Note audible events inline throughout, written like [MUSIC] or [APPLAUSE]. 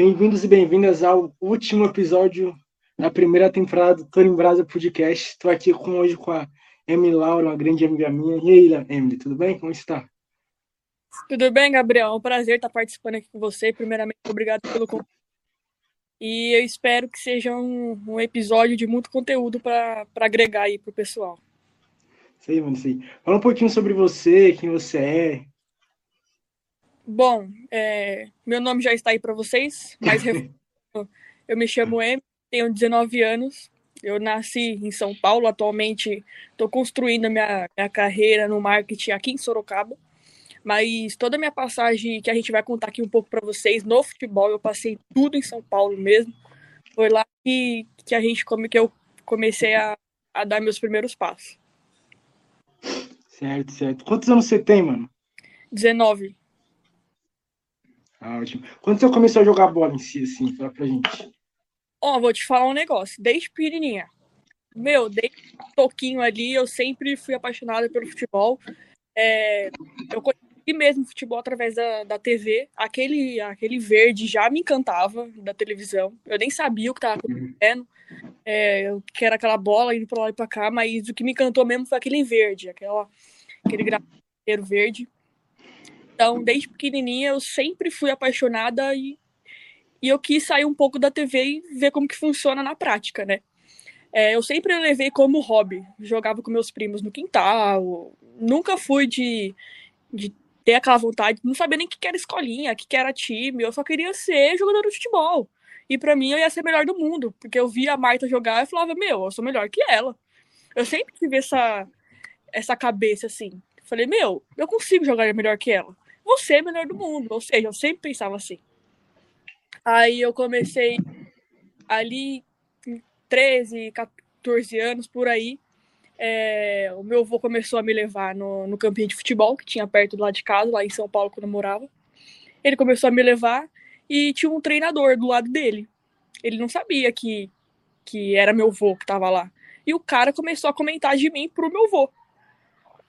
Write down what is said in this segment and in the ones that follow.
Bem-vindos e bem-vindas ao último episódio da primeira temporada do Tony Brasa Podcast. Estou aqui com, hoje com a Emily Laura, uma grande amiga minha. E aí, Emily, tudo bem? Como está? Tudo bem, Gabriel? É um prazer estar participando aqui com você. Primeiramente, obrigado pelo convite. E eu espero que seja um, um episódio de muito conteúdo para agregar aí para o pessoal. Sei, mano, sei. Fala um pouquinho sobre você, quem você é. Bom, é, meu nome já está aí para vocês, mas [LAUGHS] eu me chamo Em, tenho 19 anos, eu nasci em São Paulo, atualmente estou construindo a minha, minha carreira no marketing aqui em Sorocaba, mas toda a minha passagem que a gente vai contar aqui um pouco para vocês no futebol, eu passei tudo em São Paulo mesmo, foi lá que, que a gente que eu comecei a, a dar meus primeiros passos. Certo, certo. Quantos anos você tem, mano? 19. Ah, ótimo. Quando você começou a jogar bola em si, assim, fala pra gente. Ó, oh, vou te falar um negócio. Desde pequenininha. Meu, desde pouquinho ali, eu sempre fui apaixonada pelo futebol. É, eu conheci mesmo futebol através da, da TV. Aquele, aquele verde já me encantava da televisão. Eu nem sabia o que tava uhum. acontecendo. É, que era aquela bola indo pra lá e pra cá, mas o que me encantou mesmo foi aquele verde, aquela, aquele grafiteiro verde. Então, desde pequenininha, eu sempre fui apaixonada e, e eu quis sair um pouco da TV e ver como que funciona na prática, né? É, eu sempre levei como hobby. Jogava com meus primos no quintal. Nunca fui de, de ter aquela vontade. Não sabia nem o que era escolinha, o que era time. Eu só queria ser jogador de futebol. E para mim eu ia ser melhor do mundo. Porque eu via a Marta jogar e falava, meu, eu sou melhor que ela. Eu sempre tive essa, essa cabeça assim. Falei, meu, eu consigo jogar melhor que ela você é melhor do mundo. Ou seja, eu sempre pensava assim. Aí eu comecei ali, 13, 14 anos por aí. É, o meu avô começou a me levar no, no campinho de futebol, que tinha perto do lado de casa, lá em São Paulo, quando eu morava. Ele começou a me levar e tinha um treinador do lado dele. Ele não sabia que, que era meu avô que estava lá. E o cara começou a comentar de mim pro meu avô.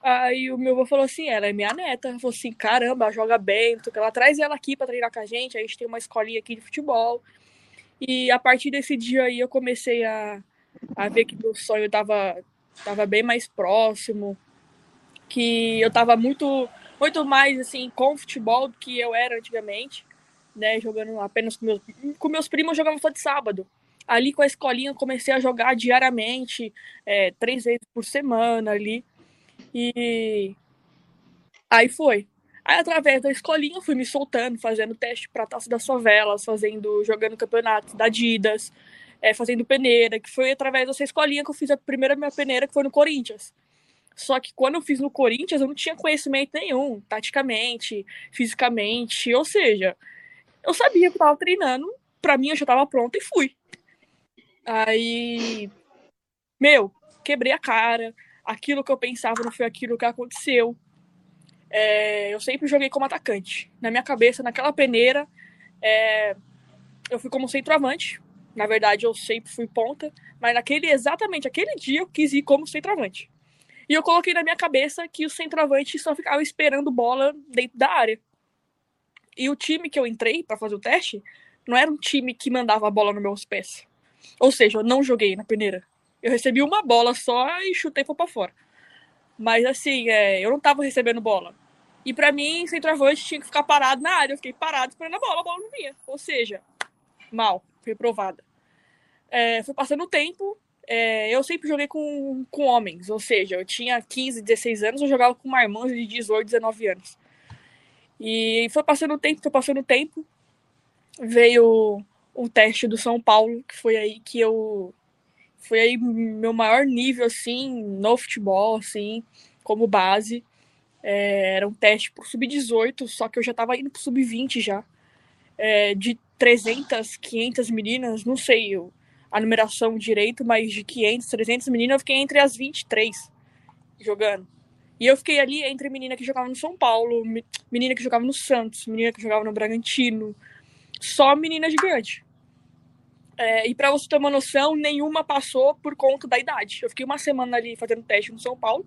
Aí o meu avô falou assim: ela é minha neta. Falou assim: caramba, ela joga bem, ela traz ela aqui para treinar com a gente. A gente tem uma escolinha aqui de futebol. E a partir desse dia aí eu comecei a, a ver que meu sonho tava, tava bem mais próximo, que eu tava muito, muito mais assim com futebol do que eu era antigamente, né? Jogando apenas com meus, com meus primos, eu jogava só de sábado. Ali com a escolinha comecei a jogar diariamente, é, três vezes por semana ali. E aí foi. Aí, através da escolinha, fui me soltando, fazendo teste para Taça das Favelas, fazendo, jogando campeonato da Adidas, é, fazendo peneira, que foi através dessa escolinha que eu fiz a primeira minha peneira, que foi no Corinthians. Só que quando eu fiz no Corinthians, eu não tinha conhecimento nenhum, taticamente, fisicamente, ou seja, eu sabia que eu tava treinando, pra mim eu já tava pronta e fui. Aí, meu, quebrei a cara, aquilo que eu pensava não foi aquilo que aconteceu. É, eu sempre joguei como atacante. Na minha cabeça, naquela peneira, é, eu fui como centroavante. Na verdade, eu sempre fui ponta, mas naquele exatamente aquele dia eu quis ir como centroavante. E eu coloquei na minha cabeça que o centroavante só ficava esperando bola dentro da área. E o time que eu entrei para fazer o teste não era um time que mandava a bola nos meus pés. Ou seja, eu não joguei na peneira. Eu recebi uma bola só e chutei para fora. Mas assim, é, eu não tava recebendo bola. E para mim, centroavante tinha que ficar parado na área. Eu fiquei parado esperando a bola, a bola não vinha. Ou seja, mal, reprovada. É, foi passando o tempo, é, eu sempre joguei com, com homens. Ou seja, eu tinha 15, 16 anos, eu jogava com uma irmã de 18, 19 anos. E foi passando o tempo, foi passando o tempo. Veio o teste do São Paulo, que foi aí que eu foi aí meu maior nível, assim, no futebol, assim, como base. É, era um teste pro sub-18, só que eu já tava indo pro sub-20 já. É, de 300, 500 meninas, não sei a numeração direito, mas de 500, 300 meninas, eu fiquei entre as 23 jogando. E eu fiquei ali entre menina que jogava no São Paulo, menina que jogava no Santos, menina que jogava no Bragantino. Só menina gigante. É, e para você ter uma noção, nenhuma passou por conta da idade. Eu fiquei uma semana ali fazendo teste no São Paulo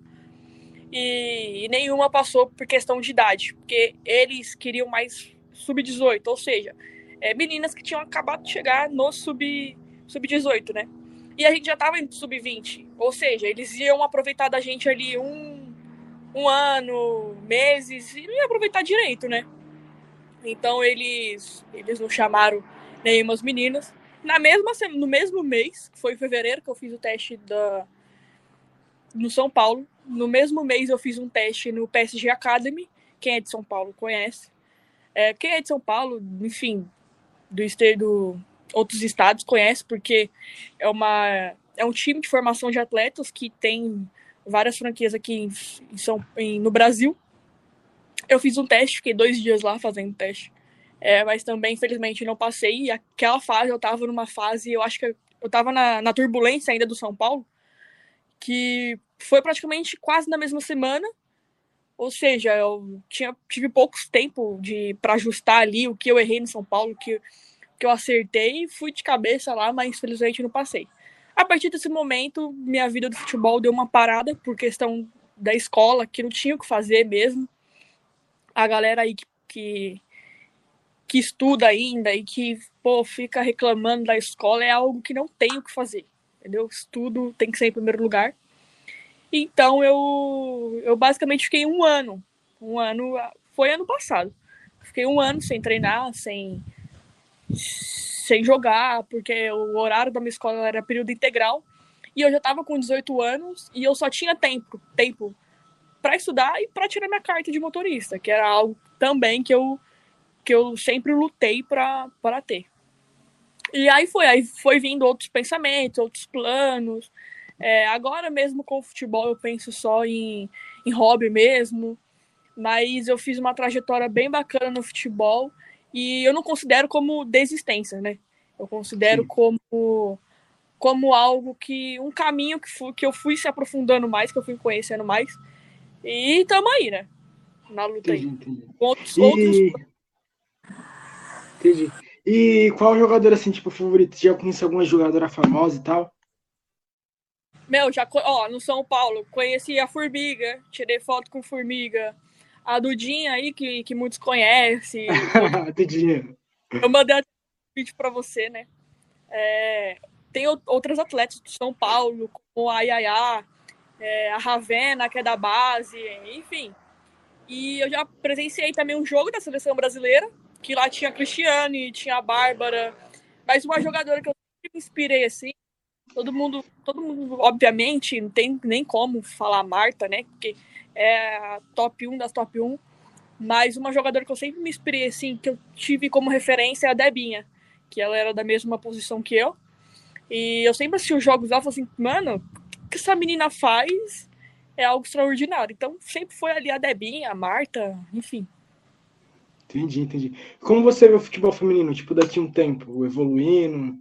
e, e nenhuma passou por questão de idade, porque eles queriam mais sub-18, ou seja, é, meninas que tinham acabado de chegar no sub-18, sub né? E a gente já tava em sub-20. Ou seja, eles iam aproveitar da gente ali um, um ano, meses, e não ia aproveitar direito, né? Então eles, eles não chamaram nenhumas meninas. Na mesma, no mesmo mês, que foi em fevereiro que eu fiz o teste da, no São Paulo. No mesmo mês eu fiz um teste no PSG Academy. Quem é de São Paulo conhece. É, quem é de São Paulo, enfim, do, do outros estados conhece, porque é, uma, é um time de formação de atletas que tem várias franquias aqui em, em São, em, no Brasil. Eu fiz um teste, fiquei dois dias lá fazendo teste. É, mas também, infelizmente, não passei. E aquela fase, eu tava numa fase, eu acho que eu tava na, na turbulência ainda do São Paulo, que foi praticamente quase na mesma semana. Ou seja, eu tinha, tive pouco tempo de para ajustar ali o que eu errei no São Paulo, que que eu acertei, fui de cabeça lá, mas infelizmente não passei. A partir desse momento, minha vida do futebol deu uma parada por questão da escola, que não tinha o que fazer mesmo. A galera aí que, que, que estuda ainda e que pô, fica reclamando da escola é algo que não tem o que fazer, entendeu? Estudo tem que ser em primeiro lugar. Então eu, eu basicamente fiquei um ano, um ano, foi ano passado. Fiquei um ano sem treinar, sem sem jogar, porque o horário da minha escola era período integral. E eu já estava com 18 anos e eu só tinha tempo, tempo para estudar e para tirar minha carta de motorista, que era algo também que eu que eu sempre lutei para ter. E aí foi, aí foi vindo outros pensamentos, outros planos. É, agora mesmo com o futebol eu penso só em, em hobby mesmo, mas eu fiz uma trajetória bem bacana no futebol e eu não considero como desistência, né? Eu considero Sim. como como algo que um caminho que, fui, que eu fui se aprofundando mais, que eu fui conhecendo mais. E tamo aí, né? Na luta entendi, aí. Entendi. Outros, e... outros... Entendi. E qual jogador, assim, tipo, favorito? Já conhece alguma jogadora famosa e tal? Meu, já, ó, no São Paulo, conheci a Formiga, tirei foto com Formiga, a Dudinha aí, que, que muitos conhecem. [LAUGHS] Dudinha. Eu mandei um vídeo para você, né? É, tem outras atletas do São Paulo, como a Yaya, é, a Ravena, que é da base, enfim. E eu já presenciei também um jogo da seleção brasileira, que lá tinha a Cristiane, tinha a Bárbara, mas uma jogadora que eu sempre me inspirei assim, todo mundo, todo mundo, obviamente, não tem nem como falar Marta, né? Porque é a top 1 das top 1. Mas uma jogadora que eu sempre me inspirei, assim, que eu tive como referência é a Debinha, que ela era da mesma posição que eu. E eu sempre assisti os jogos dela e assim, mano, o que essa menina faz é algo extraordinário. Então sempre foi ali a Debinha, a Marta, enfim. Entendi, entendi. Como você vê o futebol feminino, tipo, daqui a um tempo, evoluindo?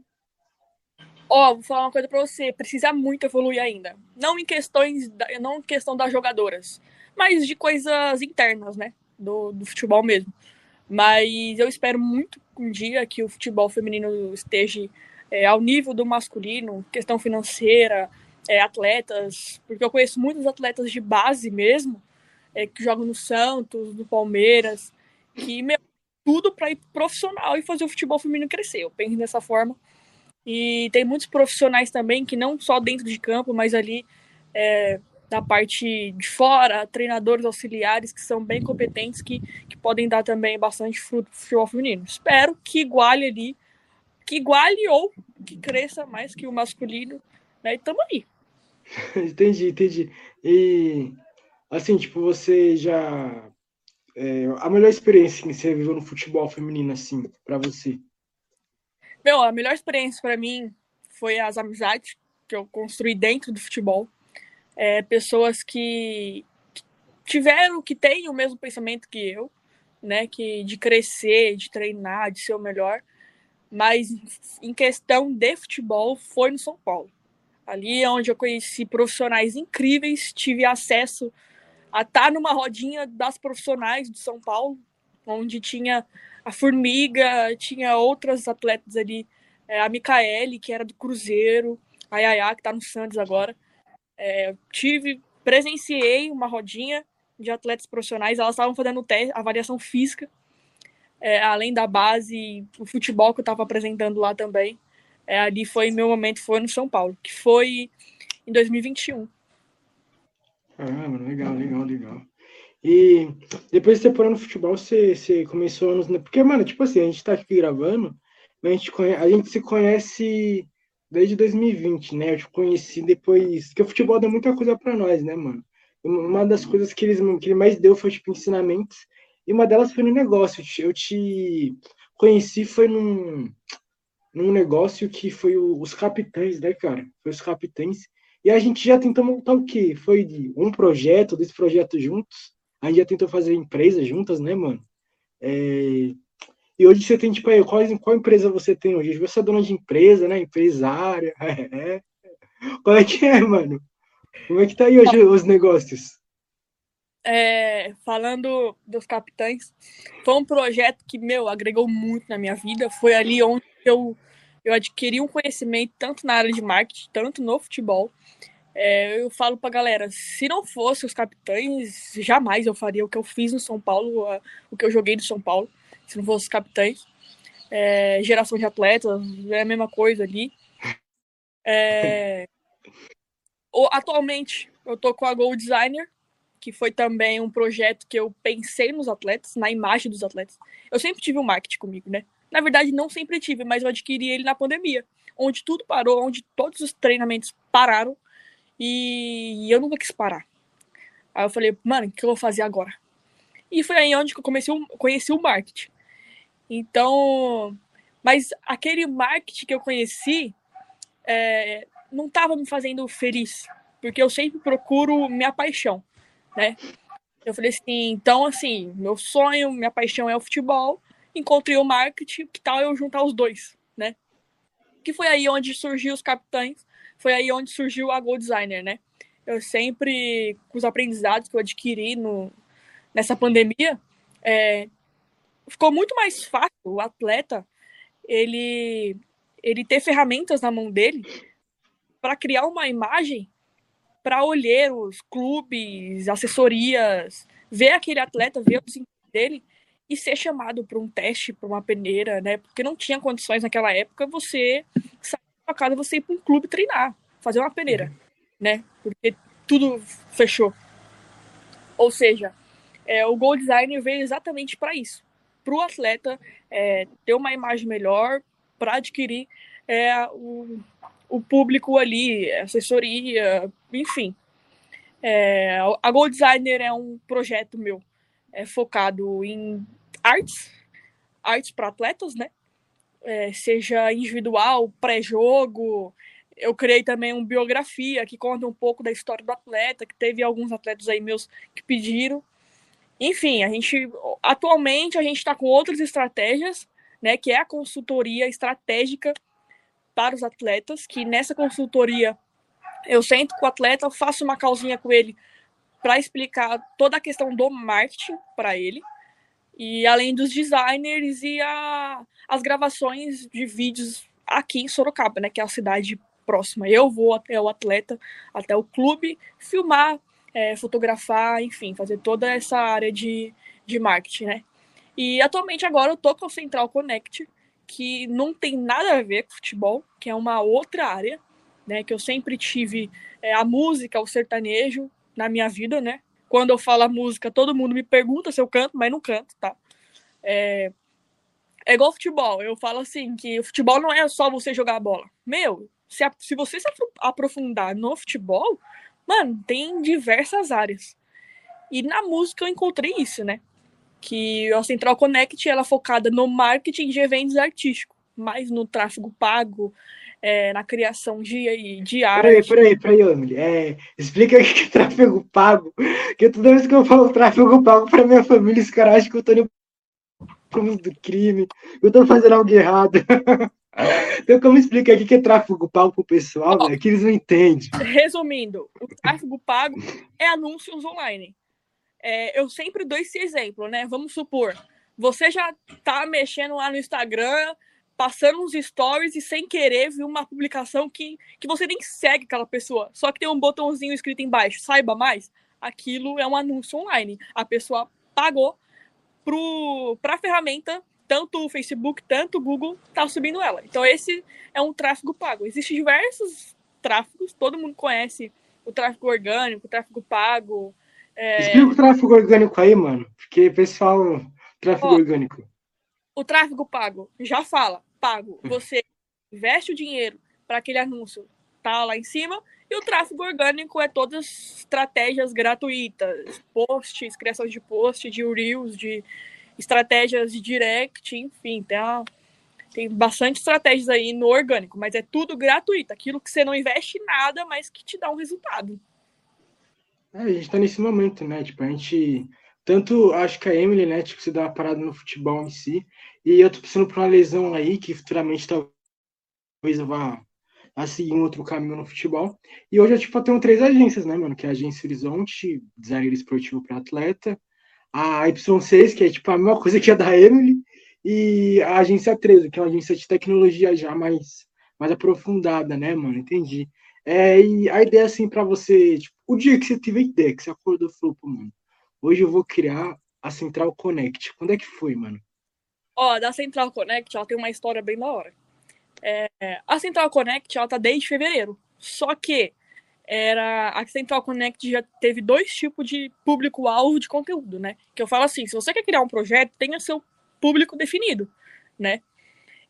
Ó, oh, vou falar uma coisa pra você, precisa muito evoluir ainda. Não em questões, da, não em questão das jogadoras, mas de coisas internas, né? Do, do futebol mesmo. Mas eu espero muito um dia que o futebol feminino esteja é, ao nível do masculino, questão financeira, é, atletas, porque eu conheço muitos atletas de base mesmo, é, que jogam no Santos, no Palmeiras, que tudo para ir profissional e fazer o futebol feminino crescer. Eu penso dessa forma. E tem muitos profissionais também que não só dentro de campo, mas ali é, da parte de fora, treinadores auxiliares que são bem competentes, que, que podem dar também bastante fruto para o futebol feminino. Espero que iguale ali, que iguale ou que cresça mais que o masculino, né? E tamo aí. [LAUGHS] entendi, entendi. E assim, tipo, você já. É, a melhor experiência que você viveu no futebol feminino, assim, para você? Meu, a melhor experiência para mim foi as amizades que eu construí dentro do futebol. É, pessoas que tiveram, que têm o mesmo pensamento que eu, né? Que de crescer, de treinar, de ser o melhor. Mas em questão de futebol, foi no São Paulo. Ali é onde eu conheci profissionais incríveis, tive acesso a estar numa rodinha das profissionais do São Paulo, onde tinha a Formiga, tinha outras atletas ali, é, a Micaele, que era do Cruzeiro, a Yaya, que está no Santos agora. É, tive, presenciei uma rodinha de atletas profissionais, elas estavam fazendo teste, avaliação física. é, além da base, o futebol que eu estava apresentando lá também. É, ali foi meu momento, foi no São Paulo, que foi em 2021. Ah, mano, legal, legal, legal. E depois de você parou no futebol, você, você começou anos. Porque, mano, tipo assim, a gente tá aqui gravando, a gente, conhece, a gente se conhece desde 2020, né? Eu te conheci depois. Porque o futebol deu muita coisa para nós, né, mano? Uma das coisas que, eles, que ele mais deu foi, tipo, ensinamentos. E uma delas foi no negócio. Eu te conheci foi num, num negócio que foi o, os capitães, né, cara? Foi os capitães. E a gente já tentou montar o quê? Foi de um projeto, dois projetos juntos. A gente já tentou fazer empresas juntas, né, mano? É... E hoje você tem, tipo, aí, qual, qual empresa você tem hoje? Você é dona de empresa, né? Empresária. [LAUGHS] É. Qual é que é, mano? Como é que tá aí hoje os negócios? É, falando dos capitães, foi um projeto que, meu, agregou muito na minha vida. Foi ali onde eu, eu adquiri um conhecimento tanto na área de marketing, tanto no futebol. É, eu falo pra galera, se não fosse os capitães, jamais eu faria o que eu fiz no São Paulo, o que eu joguei no São Paulo, se não fosse os capitães. É, geração de atletas, é a mesma coisa ali. É, atualmente, eu tô com a Gold Designer, que foi também um projeto que eu pensei nos atletas, na imagem dos atletas. Eu sempre tive o um marketing comigo, né? Na verdade, não sempre tive, mas eu adquiri ele na pandemia, onde tudo parou, onde todos os treinamentos pararam e eu nunca quis parar. Aí eu falei, mano, o que eu vou fazer agora? E foi aí onde eu comecei, conheci o marketing. Então, mas aquele marketing que eu conheci é, não estava me fazendo feliz, porque eu sempre procuro minha paixão, né? Eu falei assim, então assim, meu sonho, minha paixão é o futebol, encontrei o marketing, que tal eu juntar os dois, né? Que foi aí onde surgiu os capitães, foi aí onde surgiu a Gold Designer, né? Eu sempre, com os aprendizados que eu adquiri no, nessa pandemia, é, ficou muito mais fácil o atleta ele, ele ter ferramentas na mão dele para criar uma imagem para olheiros, clubes, assessorias, ver aquele atleta, ver o desempenho dele e ser chamado para um teste, para uma peneira, né? Porque não tinha condições naquela época você sair da casa, você ir para um clube treinar, fazer uma peneira, né? Porque tudo fechou. Ou seja, é, o Gold Designer veio exatamente para isso, para o atleta é, ter uma imagem melhor, para adquirir é, o, o público ali, assessoria, enfim. É, a Gold Designer é um projeto meu é, focado em artes, artes para atletas, né? É, seja individual, pré-jogo. Eu criei também uma biografia que conta um pouco da história do atleta, que teve alguns atletas aí meus que pediram. Enfim, a gente atualmente a gente está com outras estratégias, né? Que é a consultoria estratégica para os atletas, que nessa consultoria eu sento com o atleta, faço uma calzinha com ele para explicar toda a questão do marketing para ele. E além dos designers e a, as gravações de vídeos aqui em Sorocaba, né, que é a cidade próxima. Eu vou até o atleta, até o clube, filmar, é, fotografar, enfim, fazer toda essa área de, de marketing, né? E atualmente agora eu tô com o Central Connect, que não tem nada a ver com futebol, que é uma outra área, né? Que eu sempre tive é, a música, o sertanejo na minha vida, né? Quando eu falo música, todo mundo me pergunta se eu canto, mas não canto, tá? É, é igual futebol. Eu falo assim, que o futebol não é só você jogar a bola. Meu, se, a, se você se aprofundar no futebol, mano, tem diversas áreas. E na música eu encontrei isso, né? que a Central Connect ela é focada no marketing de eventos artísticos, mais no tráfego pago, é, na criação de, de arte. Peraí, peraí, peraí, Emily. É, explica o que é tráfego pago. Porque toda vez que eu falo tráfego pago para minha família, os caras acham que eu tô no do crime, eu tô fazendo algo errado. [LAUGHS] Então, como explica o que é tráfego pago pro pessoal, oh, né, que eles não entendem? Resumindo, o tráfego pago é anúncios online é, eu sempre dou esse exemplo, né? Vamos supor, você já tá mexendo lá no Instagram, passando uns stories e sem querer viu uma publicação que, que você nem segue aquela pessoa, só que tem um botãozinho escrito embaixo, saiba mais. Aquilo é um anúncio online. A pessoa pagou para a ferramenta tanto o Facebook, tanto o Google tá subindo ela. Então esse é um tráfego pago. Existem diversos tráfegos, todo mundo conhece o tráfego orgânico, o tráfego pago. É... Explica o tráfego orgânico aí, mano, porque pessoal, tráfego Ó, orgânico. O tráfego pago já fala, pago. Hum. Você investe o dinheiro para aquele anúncio tá lá em cima e o tráfego orgânico é todas estratégias gratuitas, posts, criação de posts, de reels, de estratégias de direct, enfim, tem, a, tem bastante estratégias aí no orgânico, mas é tudo gratuito, aquilo que você não investe nada, mas que te dá um resultado. É, a gente tá nesse momento, né? Tipo, a gente. Tanto acho que a Emily, né, tipo, se dá uma parada no futebol em si, e eu tô pensando por uma lesão aí, que futuramente talvez eu vá a seguir um outro caminho no futebol. E hoje eu tipo, tenho três agências, né, mano? Que é a Agência Horizonte, designer esportivo para atleta, a Y6, que é tipo a mesma coisa que a da Emily, e a agência 13, que é uma agência de tecnologia já mais, mais aprofundada, né, mano? Entendi. É, e a ideia, assim, para você, tipo, o dia que você teve a ideia, que você acordou e falou, pô, mano, hoje eu vou criar a Central Connect. Quando é que foi, mano? Ó, da Central Connect, ela tem uma história bem da hora. É, a Central Connect, ela tá desde fevereiro. Só que era a Central Connect já teve dois tipos de público-alvo de conteúdo, né? Que eu falo assim, se você quer criar um projeto, tenha seu público definido, né?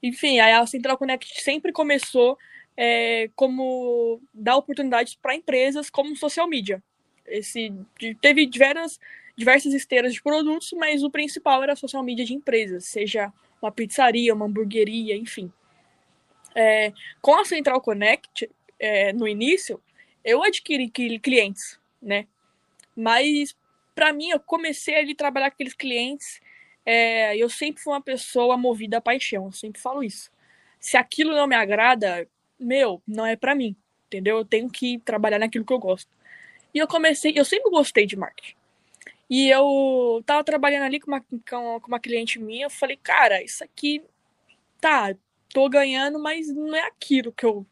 Enfim, aí a Central Connect sempre começou é, como dar oportunidades para empresas como social media. Esse, teve diversas, diversas esteiras de produtos, mas o principal era a social media de empresas, seja uma pizzaria, uma hamburgueria, enfim. É, com a Central Connect, é, no início, eu adquiri clientes, né? Mas para mim, eu comecei a trabalhar com aqueles clientes. É, eu sempre fui uma pessoa movida a paixão, eu sempre falo isso. Se aquilo não me agrada, meu, não é para mim, entendeu? Eu tenho que trabalhar naquilo que eu gosto. E eu comecei, eu sempre gostei de marketing. E eu tava trabalhando ali com uma, com uma cliente minha, eu falei, cara, isso aqui tá, tô ganhando, mas não é aquilo que eu,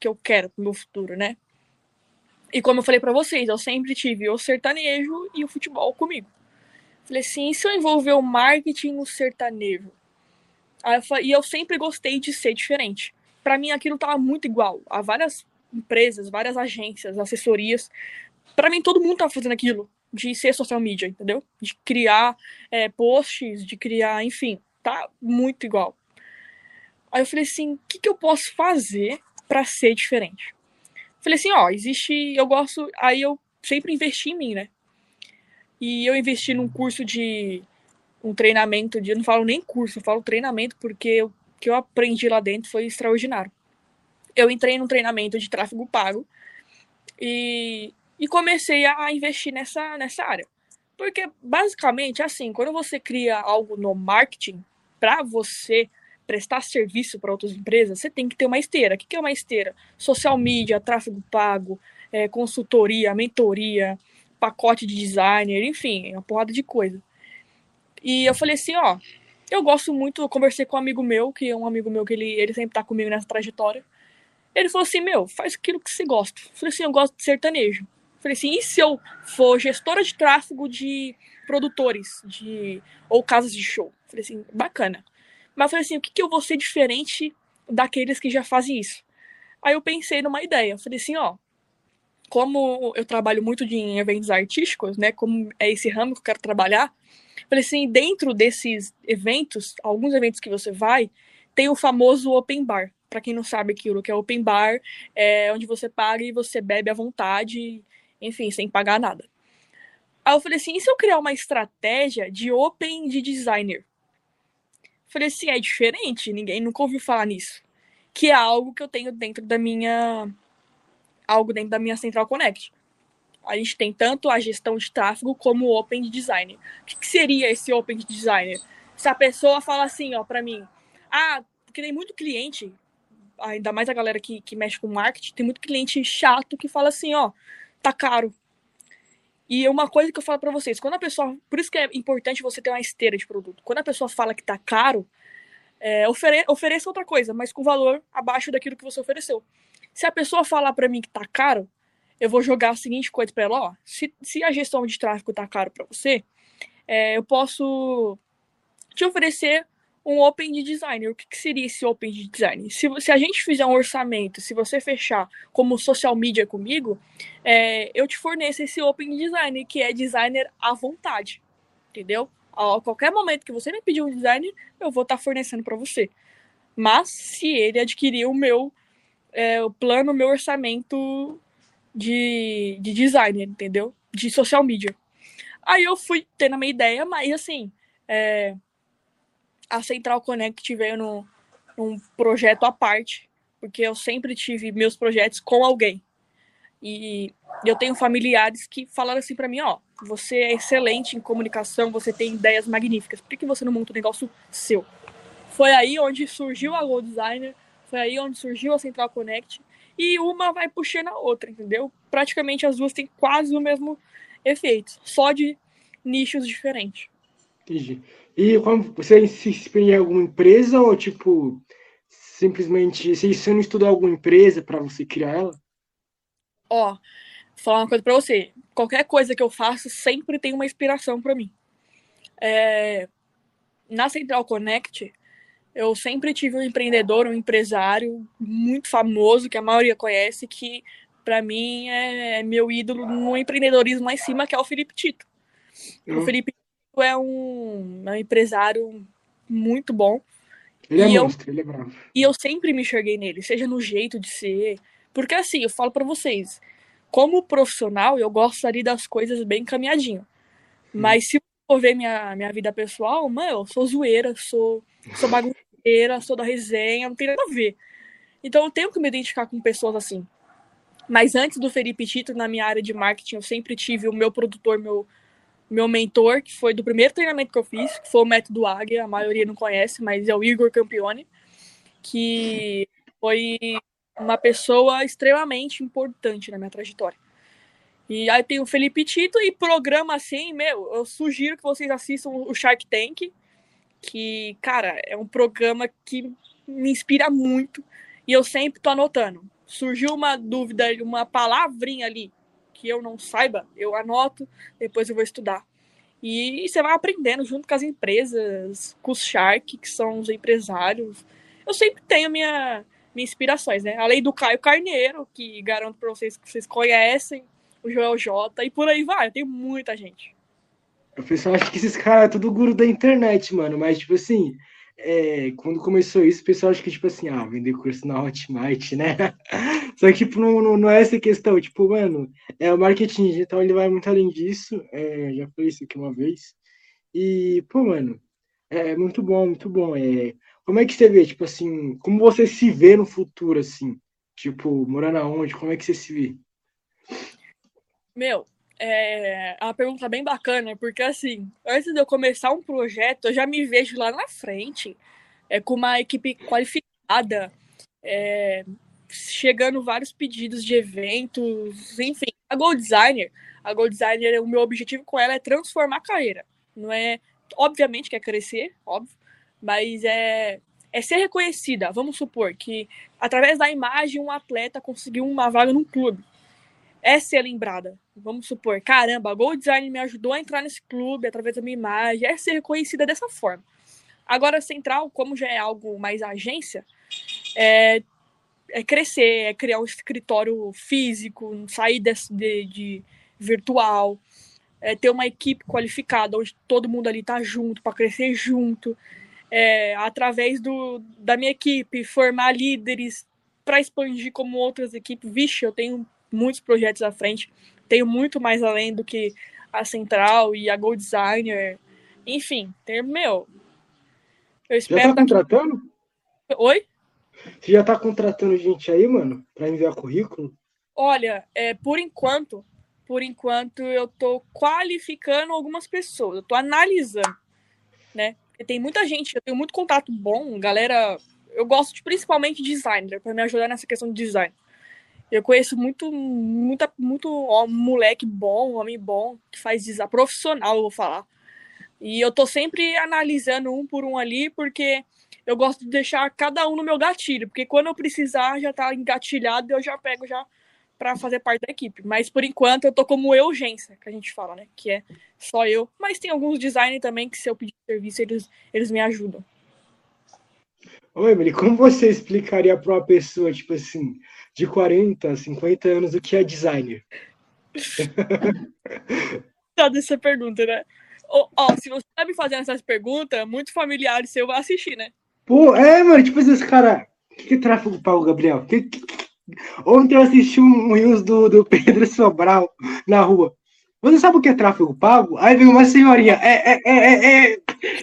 que eu quero pro meu futuro, né? E como eu falei para vocês, eu sempre tive o sertanejo e o futebol comigo. Falei assim, e se eu envolver o marketing no sertanejo? Eu falei, e eu sempre gostei de ser diferente. Para mim aquilo tava muito igual. Há várias empresas, várias agências, assessorias. Para mim todo mundo tava fazendo aquilo de ser social media, entendeu? De criar é, posts, de criar, enfim, tá muito igual. Aí eu falei assim, o que, que eu posso fazer para ser diferente? Falei assim, ó, existe. Eu gosto. Aí eu sempre investi em mim, né? E eu investi num curso de. Um treinamento de. Eu não falo nem curso, eu falo treinamento, porque o que eu aprendi lá dentro foi extraordinário. Eu entrei num treinamento de tráfego pago e, e comecei a investir nessa, nessa área. Porque, basicamente, assim, quando você cria algo no marketing, para você prestar serviço para outras empresas, você tem que ter uma esteira. O que é uma esteira? Social media, tráfego pago, é, consultoria, mentoria, pacote de designer, enfim, uma porrada de coisa. E eu falei assim, ó, eu gosto muito, eu conversei com um amigo meu, que é um amigo meu que ele, ele sempre tá comigo nessa trajetória. Ele falou assim, meu, faz aquilo que você gosta. Eu falei assim, eu gosto de sertanejo. Falei assim, e se eu for gestora de tráfego de produtores, de ou casas de show? Falei assim, bacana. Mas falei assim, o que, que eu vou ser diferente daqueles que já fazem isso? Aí eu pensei numa ideia. Falei assim, ó, como eu trabalho muito em eventos artísticos, né? Como é esse ramo que eu quero trabalhar, falei assim, dentro desses eventos, alguns eventos que você vai, tem o famoso open bar. Para quem não sabe aquilo que é open bar, é onde você paga e você bebe à vontade, enfim, sem pagar nada. Aí eu falei assim, e se eu criar uma estratégia de open de designer? Falei assim, é diferente, ninguém nunca ouviu falar nisso. Que é algo que eu tenho dentro da minha. Algo dentro da minha Central Connect. A gente tem tanto a gestão de tráfego como o Open Designer. O que, que seria esse Open Designer? Se a pessoa fala assim, ó, pra mim, ah, porque tem muito cliente, ainda mais a galera que, que mexe com marketing, tem muito cliente chato que fala assim, ó, tá caro, e uma coisa que eu falo para vocês, quando a pessoa. Por isso que é importante você ter uma esteira de produto. Quando a pessoa fala que tá caro, é, ofere, ofereça outra coisa, mas com valor abaixo daquilo que você ofereceu. Se a pessoa falar para mim que tá caro, eu vou jogar a seguinte coisa para ela: ó, se, se a gestão de tráfego tá caro para você, é, eu posso te oferecer um Open de Designer. O que, que seria esse Open de Design? Se, se, a gente fizer um orçamento, se você fechar como social media comigo, é, eu te forneço esse Open de Design, que é designer à vontade. Entendeu? A qualquer momento que você me pedir um designer, eu vou estar tá fornecendo para você. Mas se ele adquirir o meu é, o plano, o meu orçamento de, de designer, entendeu? De social media. Aí eu fui tendo a minha ideia, mas assim, é, a Central Connect veio no, num projeto à parte, porque eu sempre tive meus projetos com alguém. E eu tenho familiares que falaram assim para mim, ó, você é excelente em comunicação, você tem ideias magníficas, por que, que você não monta um negócio seu? Foi aí onde surgiu a Go Designer, foi aí onde surgiu a Central Connect, e uma vai puxando a outra, entendeu? Praticamente as duas têm quase o mesmo efeito, só de nichos diferentes. Entendi. E como você se inspira em alguma empresa ou tipo simplesmente você não estudou alguma empresa para você criar ela? Ó, vou falar uma coisa para você. Qualquer coisa que eu faço sempre tem uma inspiração para mim. É... Na Central Connect, eu sempre tive um empreendedor, um empresário muito famoso que a maioria conhece, que para mim é meu ídolo no empreendedorismo lá em cima, que é o Felipe Tito. Uhum. O Felipe é um, é um empresário muito bom. Ele é e monstro, eu, ele é bravo. E eu sempre me enxerguei nele, seja no jeito de ser. Porque assim, eu falo para vocês, como profissional, eu gostaria das coisas bem encaminhadinho. Hum. Mas se for ver minha, minha vida pessoal, mano, eu sou zoeira, sou, sou bagunceira, sou da resenha, não tem nada a ver. Então eu tenho que me identificar com pessoas assim. Mas antes do Felipe Tito, na minha área de marketing, eu sempre tive o meu produtor, meu, meu mentor, que foi do primeiro treinamento que eu fiz, que foi o método Águia, a maioria não conhece, mas é o Igor Campione, que foi uma pessoa extremamente importante na minha trajetória. E aí tem o Felipe Tito e programa assim, meu, eu sugiro que vocês assistam o Shark Tank, que, cara, é um programa que me inspira muito e eu sempre tô anotando. Surgiu uma dúvida, uma palavrinha ali que eu não saiba, eu anoto, depois eu vou estudar. E você vai aprendendo junto com as empresas, com os Shark, que são os empresários. Eu sempre tenho minha, minhas inspirações, né? Além do Caio Carneiro, que garanto para vocês que vocês conhecem, o Joel J, e por aí vai, tem muita gente. O pessoal que esses caras é tudo guru da internet, mano, mas tipo assim, é, quando começou isso, o pessoal acha que, tipo assim, ah, vender curso na Hotmart, né? [LAUGHS] Só que, tipo, não, não, não, é essa questão. Tipo, mano, é, o marketing digital, ele vai muito além disso. É, já falei isso aqui uma vez. E, pô, mano, é muito bom, muito bom. É, como é que você vê, tipo assim, como você se vê no futuro, assim? Tipo, morando aonde? Como é que você se vê? Meu, é uma pergunta bem bacana, porque assim, antes de eu começar um projeto, eu já me vejo lá na frente, é, com uma equipe qualificada, é, chegando vários pedidos de eventos, enfim. A Gold Designer, a Gold Designer, o meu objetivo com ela é transformar a carreira. Não é, obviamente, quer crescer, óbvio, mas é, é ser reconhecida. Vamos supor que através da imagem um atleta conseguiu uma vaga num clube é ser lembrada. Vamos supor, caramba, Gold Design me ajudou a entrar nesse clube através da minha imagem, é ser reconhecida dessa forma. Agora, Central, como já é algo mais agência, é, é crescer, é criar um escritório físico, sair de, de, de virtual, é ter uma equipe qualificada, onde todo mundo ali tá junto, para crescer junto, é, através do, da minha equipe, formar líderes para expandir como outras equipes. Vixe, eu tenho muitos projetos à frente. Tenho muito mais além do que a Central e a Gold Designer. Enfim, tem, meu. Eu espero. Já tá contratando? Oi? Você já tá contratando gente aí, mano, para enviar currículo? Olha, é, por enquanto, por enquanto eu tô qualificando algumas pessoas, eu tô analisando, né? Porque tem muita gente, eu tenho muito contato bom, galera. Eu gosto de, principalmente de designer, para me ajudar nessa questão de design. Eu conheço muito, muita, muito ó, moleque bom, homem bom, que faz design profissional, eu vou falar. E eu tô sempre analisando um por um ali, porque eu gosto de deixar cada um no meu gatilho, porque quando eu precisar já tá engatilhado, eu já pego já para fazer parte da equipe. Mas por enquanto eu tô como eu urgência, que a gente fala, né? Que é só eu. Mas tem alguns designers também que se eu pedir serviço, eles, eles me ajudam. Ô, Emily, como você explicaria para uma pessoa, tipo assim, de 40, 50 anos, o que é designer? [LAUGHS] Toda essa pergunta, né? Ó, ó, se você tá me fazendo essas perguntas, muito familiares seu vai assistir, né? Pô, é, mano, tipo assim, esse cara. O que, que é tráfego pago, Gabriel? Que, que... Ontem eu assisti um Reels do, do Pedro Sobral na rua. Você sabe o que é tráfego pago? Aí vem uma senhorinha, é, é, é, é, é,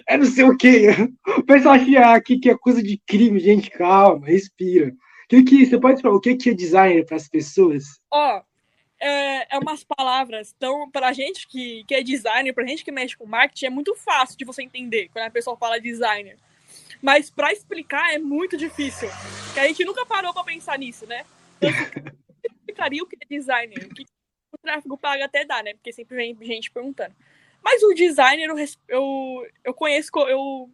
é não sei o que. [LAUGHS] O pessoal acha aqui que é coisa de crime, gente, calma, respira. Que que, você pode falar o que, que é designer para as pessoas? Ó, é, é umas palavras, então, pra gente que, que é designer, pra gente que mexe com marketing, é muito fácil de você entender quando a pessoa fala designer. Mas para explicar é muito difícil. Porque a gente nunca parou para pensar nisso, né? Então, [LAUGHS] eu explicaria o que é designer, o que o tráfego paga até dá, né? Porque sempre vem gente perguntando. Mas o designer eu, eu, eu conheço, eu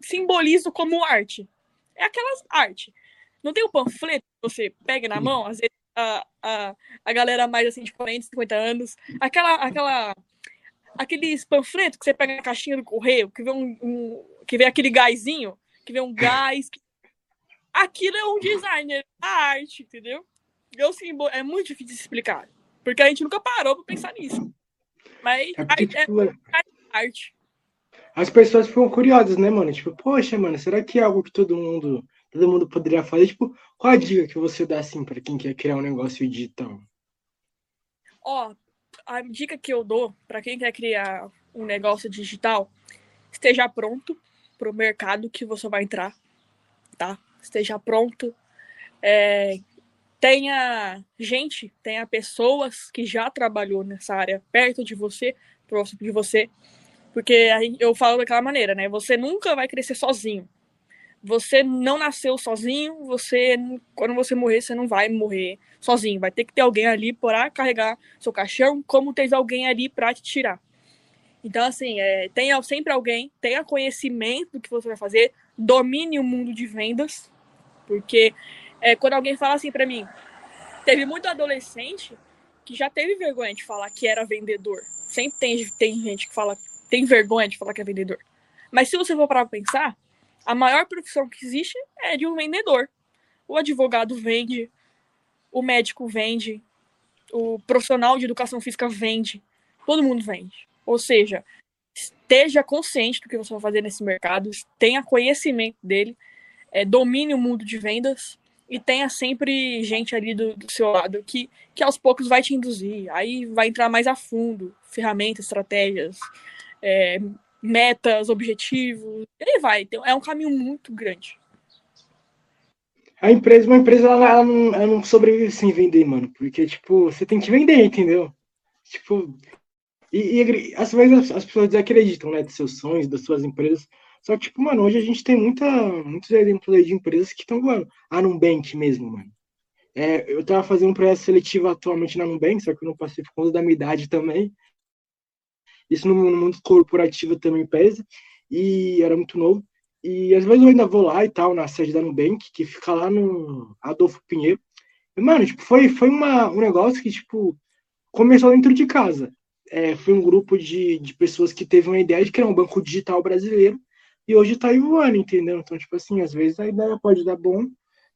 simbolizo como arte. É aquelas arte. Não tem o um panfleto que você pega na mão, às vezes a, a, a galera mais assim de 40, 50 anos, aquela, aquela aqueles panfletos que você pega na caixinha do correio, que vê um, um que vê aquele gásinho, que vê um gás. Que... Aquilo é um designer, a arte, entendeu? Eu, simbol... É muito difícil de explicar. Porque a gente nunca parou pra pensar nisso. Mas é porque, é, tipo, é arte. As pessoas ficam curiosas, né, mano? Tipo, poxa, mano, será que é algo que todo mundo, todo mundo poderia fazer? Tipo, qual a dica que você dá assim para quem quer criar um negócio digital? Ó, a dica que eu dou para quem quer criar um negócio digital, esteja pronto para o mercado que você vai entrar, tá? Esteja pronto. É, tenha gente, tenha pessoas que já trabalhou nessa área perto de você, próximo de você, porque eu falo daquela maneira, né? Você nunca vai crescer sozinho. Você não nasceu sozinho, você quando você morrer, você não vai morrer sozinho. Vai ter que ter alguém ali para carregar seu caixão, como teve alguém ali para te tirar. Então, assim, é, tenha sempre alguém, tenha conhecimento do que você vai fazer, domine o mundo de vendas, porque é, quando alguém fala assim para mim, teve muito adolescente que já teve vergonha de falar que era vendedor. Sempre tem, tem gente que fala, tem vergonha de falar que é vendedor. Mas se você for para pensar, a maior profissão que existe é de um vendedor. O advogado vende, o médico vende, o profissional de educação física vende, todo mundo vende. Ou seja, esteja consciente do que você vai fazer nesse mercado, tenha conhecimento dele, é, domine o mundo de vendas e tenha sempre gente ali do, do, seu lado que, que aos poucos vai te induzir. Aí vai entrar mais a fundo, ferramentas, estratégias, é, metas, objetivos, e aí vai. Então, é um caminho muito grande. A empresa, uma empresa, ela, ela, não, ela não sobrevive sem vender, mano. Porque, tipo, você tem que vender, entendeu? Tipo, e, e às vezes as pessoas desacreditam, né, dos seus sonhos, das suas empresas. Só que, tipo, mano, hoje a gente tem muita, muitos exemplos aí de empresas que estão voando. A Nubank mesmo, mano. É, eu tava fazendo um processo seletivo atualmente na Nubank, só que eu não passei por conta da minha idade também. Isso no, no mundo corporativo também pesa. E era muito novo. E às vezes eu ainda vou lá e tal, na sede da Nubank, que fica lá no Adolfo Pinheiro. E, mano, tipo, foi, foi uma, um negócio que, tipo, começou dentro de casa é, foi um grupo de, de pessoas que teve uma ideia de criar um banco digital brasileiro e hoje está voando, entendeu? Então, tipo assim, às vezes a ideia pode dar bom,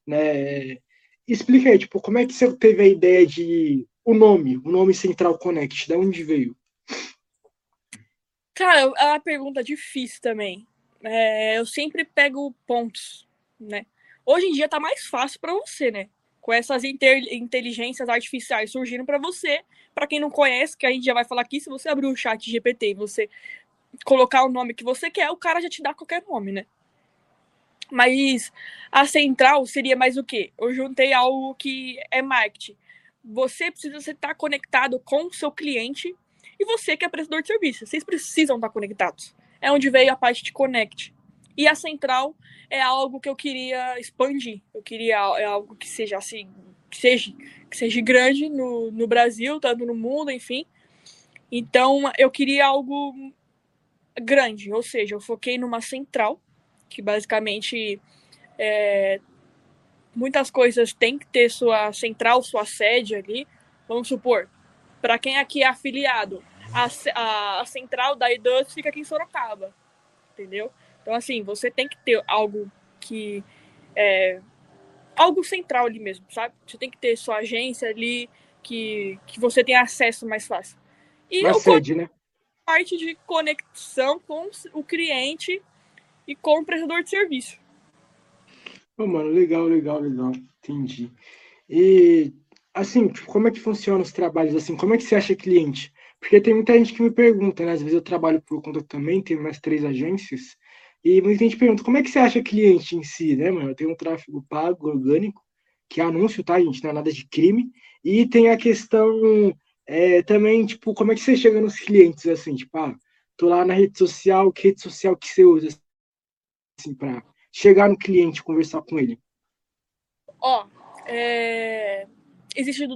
né? Explica aí, tipo, como é que você teve a ideia de o nome, o nome Central Connect, de onde veio? Cara, é uma pergunta difícil também. É, eu sempre pego pontos, né? Hoje em dia tá mais fácil para você, né? com essas inteligências artificiais surgindo para você. Para quem não conhece, que a gente já vai falar aqui, se você abrir o chat GPT e você colocar o nome que você quer, o cara já te dá qualquer nome, né? Mas a central seria mais o quê? Eu juntei algo que é marketing. Você precisa estar conectado com o seu cliente e você que é prestador de serviço. Vocês precisam estar conectados. É onde veio a parte de connect. E a central é algo que eu queria expandir. Eu queria é algo que seja assim, que seja, que seja grande no, no Brasil, tanto no mundo, enfim. Então eu queria algo grande, ou seja, eu foquei numa central, que basicamente é, muitas coisas tem que ter sua central, sua sede ali. Vamos supor, para quem aqui é afiliado, a, a, a central da IDUS fica aqui em Sorocaba, entendeu? Então, assim, você tem que ter algo que é algo central ali mesmo, sabe? Você tem que ter sua agência ali que, que você tem acesso mais fácil. E Uma sede, né? parte de conexão com o cliente e com o prestador de serviço. Oh, mano, legal, legal, legal. Entendi. E assim, tipo, como é que funciona os trabalhos assim? Como é que você acha cliente? Porque tem muita gente que me pergunta, né? Às vezes eu trabalho por conta também, tenho mais três agências, e muita gente pergunta, como é que você acha cliente em si, né, mano? Eu tenho um tráfego pago, orgânico, que é anúncio, tá, gente? Não é nada de crime. E tem a questão é, também, tipo, como é que você chega nos clientes, assim, tipo, ah, tô lá na rede social, que rede social que você usa, assim, pra chegar no cliente, conversar com ele? Ó, é... existe,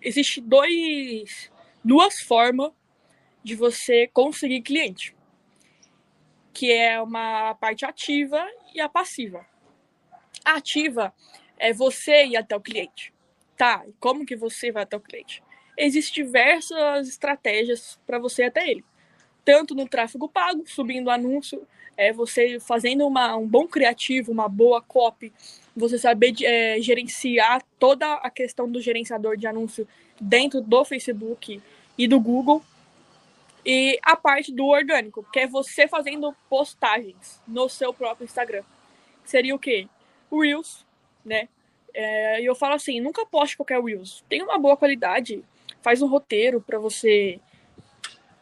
existe dois, duas formas de você conseguir cliente, que é uma parte ativa e a passiva. A ativa é você ir até o cliente. Tá, como que você vai até o cliente? Existem diversas estratégias para você ir até ele. Tanto no tráfego pago, subindo anúncio, é você fazendo uma, um bom criativo, uma boa copy, você saber é, gerenciar toda a questão do gerenciador de anúncio dentro do Facebook e do Google. E a parte do orgânico, que é você fazendo postagens no seu próprio Instagram. Seria o quê? Reels, né? É, e eu falo assim, nunca poste qualquer Reels. Tem uma boa qualidade, faz um roteiro para você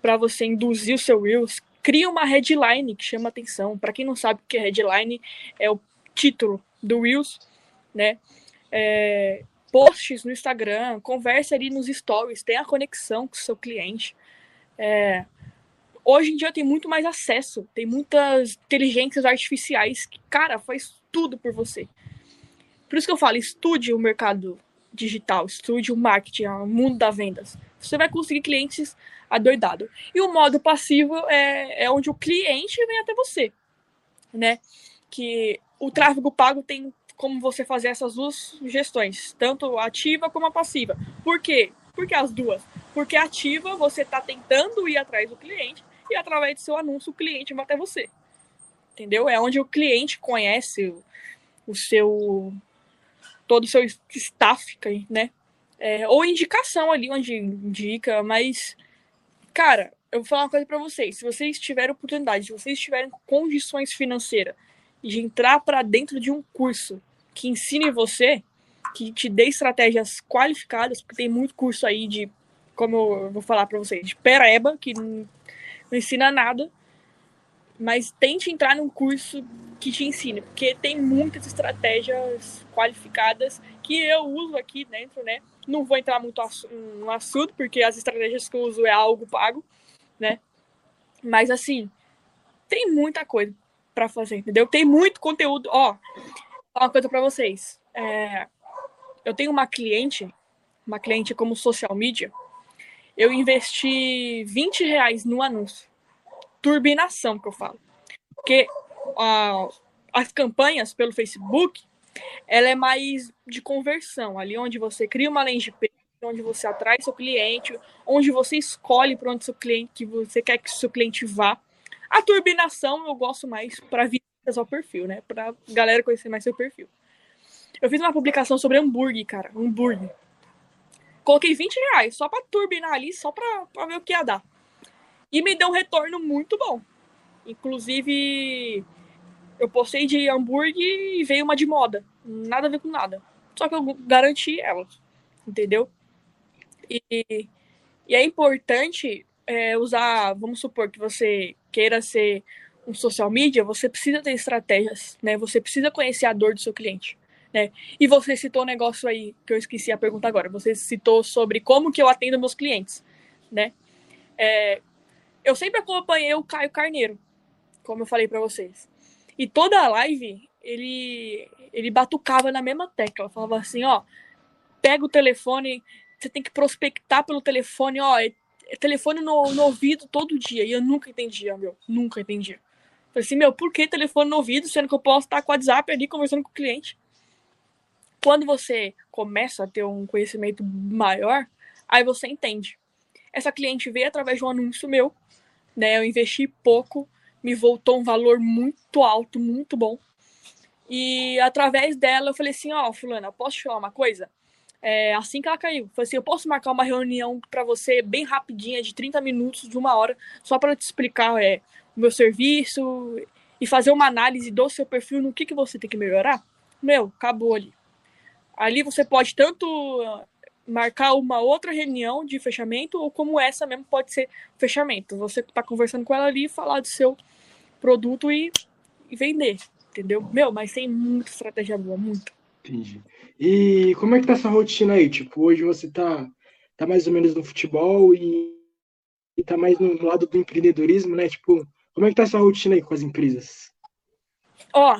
para você induzir o seu Reels, cria uma headline que chama atenção. Para quem não sabe o que é headline, é o título do Reels, né? É, posts no Instagram, converse ali nos stories, tenha conexão com o seu cliente. É, hoje em dia tem muito mais acesso, tem muitas inteligências artificiais que, cara, faz tudo por você. Por isso que eu falo, estude o mercado digital, estude o marketing, o mundo das vendas. Você vai conseguir clientes adoidado. E o modo passivo é, é onde o cliente vem até você, né? Que o tráfego pago tem como você fazer essas duas gestões, tanto ativa como a passiva. Por quê? Porque as duas. Porque ativa você está tentando ir atrás do cliente e através do seu anúncio o cliente vai até você. Entendeu? É onde o cliente conhece o, o seu todo o seu staff, né? É, ou indicação ali, onde indica, mas, cara, eu vou falar uma coisa para vocês. Se vocês tiverem oportunidade, se vocês tiverem condições financeiras de entrar para dentro de um curso que ensine você, que te dê estratégias qualificadas, porque tem muito curso aí de, como eu vou falar para vocês, de pereba, que não, não ensina nada, mas tente entrar num curso que te ensine, porque tem muitas estratégias qualificadas que eu uso aqui dentro, né? Não vou entrar muito no assunto, porque as estratégias que eu uso é algo pago, né? Mas assim, tem muita coisa para fazer, entendeu? Tem muito conteúdo. Ó, uma coisa para vocês. É, eu tenho uma cliente, uma cliente como social media. Eu investi 20 reais no anúncio turbinação que eu falo. Porque as campanhas pelo Facebook, ela é mais de conversão, ali onde você cria uma landing page, onde você atrai seu cliente, onde você escolhe para onde seu cliente que você quer que seu cliente vá. A turbinação eu gosto mais para visitas ao perfil, né? Para galera conhecer mais seu perfil. Eu fiz uma publicação sobre hambúrguer, cara, hambúrguer. Coloquei 20 reais só para turbinar ali, só para ver o que ia dar. E me deu um retorno muito bom. Inclusive, eu postei de hambúrguer e veio uma de moda. Nada a ver com nada. Só que eu garanti ela. Entendeu? E, e é importante é, usar, vamos supor que você queira ser um social media, você precisa ter estratégias, né? Você precisa conhecer a dor do seu cliente, né? E você citou um negócio aí que eu esqueci a pergunta agora. Você citou sobre como que eu atendo meus clientes, né? É, eu sempre acompanhei o Caio Carneiro, como eu falei para vocês. E toda a live, ele, ele batucava na mesma tecla. Falava assim, ó, pega o telefone, você tem que prospectar pelo telefone, ó, é, telefone no, no, ouvido todo dia. E eu nunca entendia, meu, nunca entendia. Falei assim, meu, por que telefone no ouvido, sendo que eu posso estar com o WhatsApp ali conversando com o cliente? Quando você começa a ter um conhecimento maior, aí você entende. Essa cliente veio através de um anúncio meu, né? Eu investi pouco, me voltou um valor muito alto, muito bom. E através dela eu falei assim, ó, oh, fulana, posso te falar uma coisa? É, assim que ela caiu, falei assim, eu posso marcar uma reunião para você bem rapidinha, de 30 minutos, de uma hora, só para te explicar é, o meu serviço e fazer uma análise do seu perfil no que, que você tem que melhorar? Meu, acabou ali. Ali você pode tanto marcar uma outra reunião de fechamento, ou como essa mesmo pode ser fechamento. Você tá conversando com ela ali, falar do seu produto e, e vender, entendeu? Meu, mas tem muita estratégia boa, muito. Entendi. E como é que tá essa rotina aí? Tipo, hoje você tá, tá mais ou menos no futebol e, e tá mais no lado do empreendedorismo, né? Tipo, como é que tá essa rotina aí com as empresas? Ó,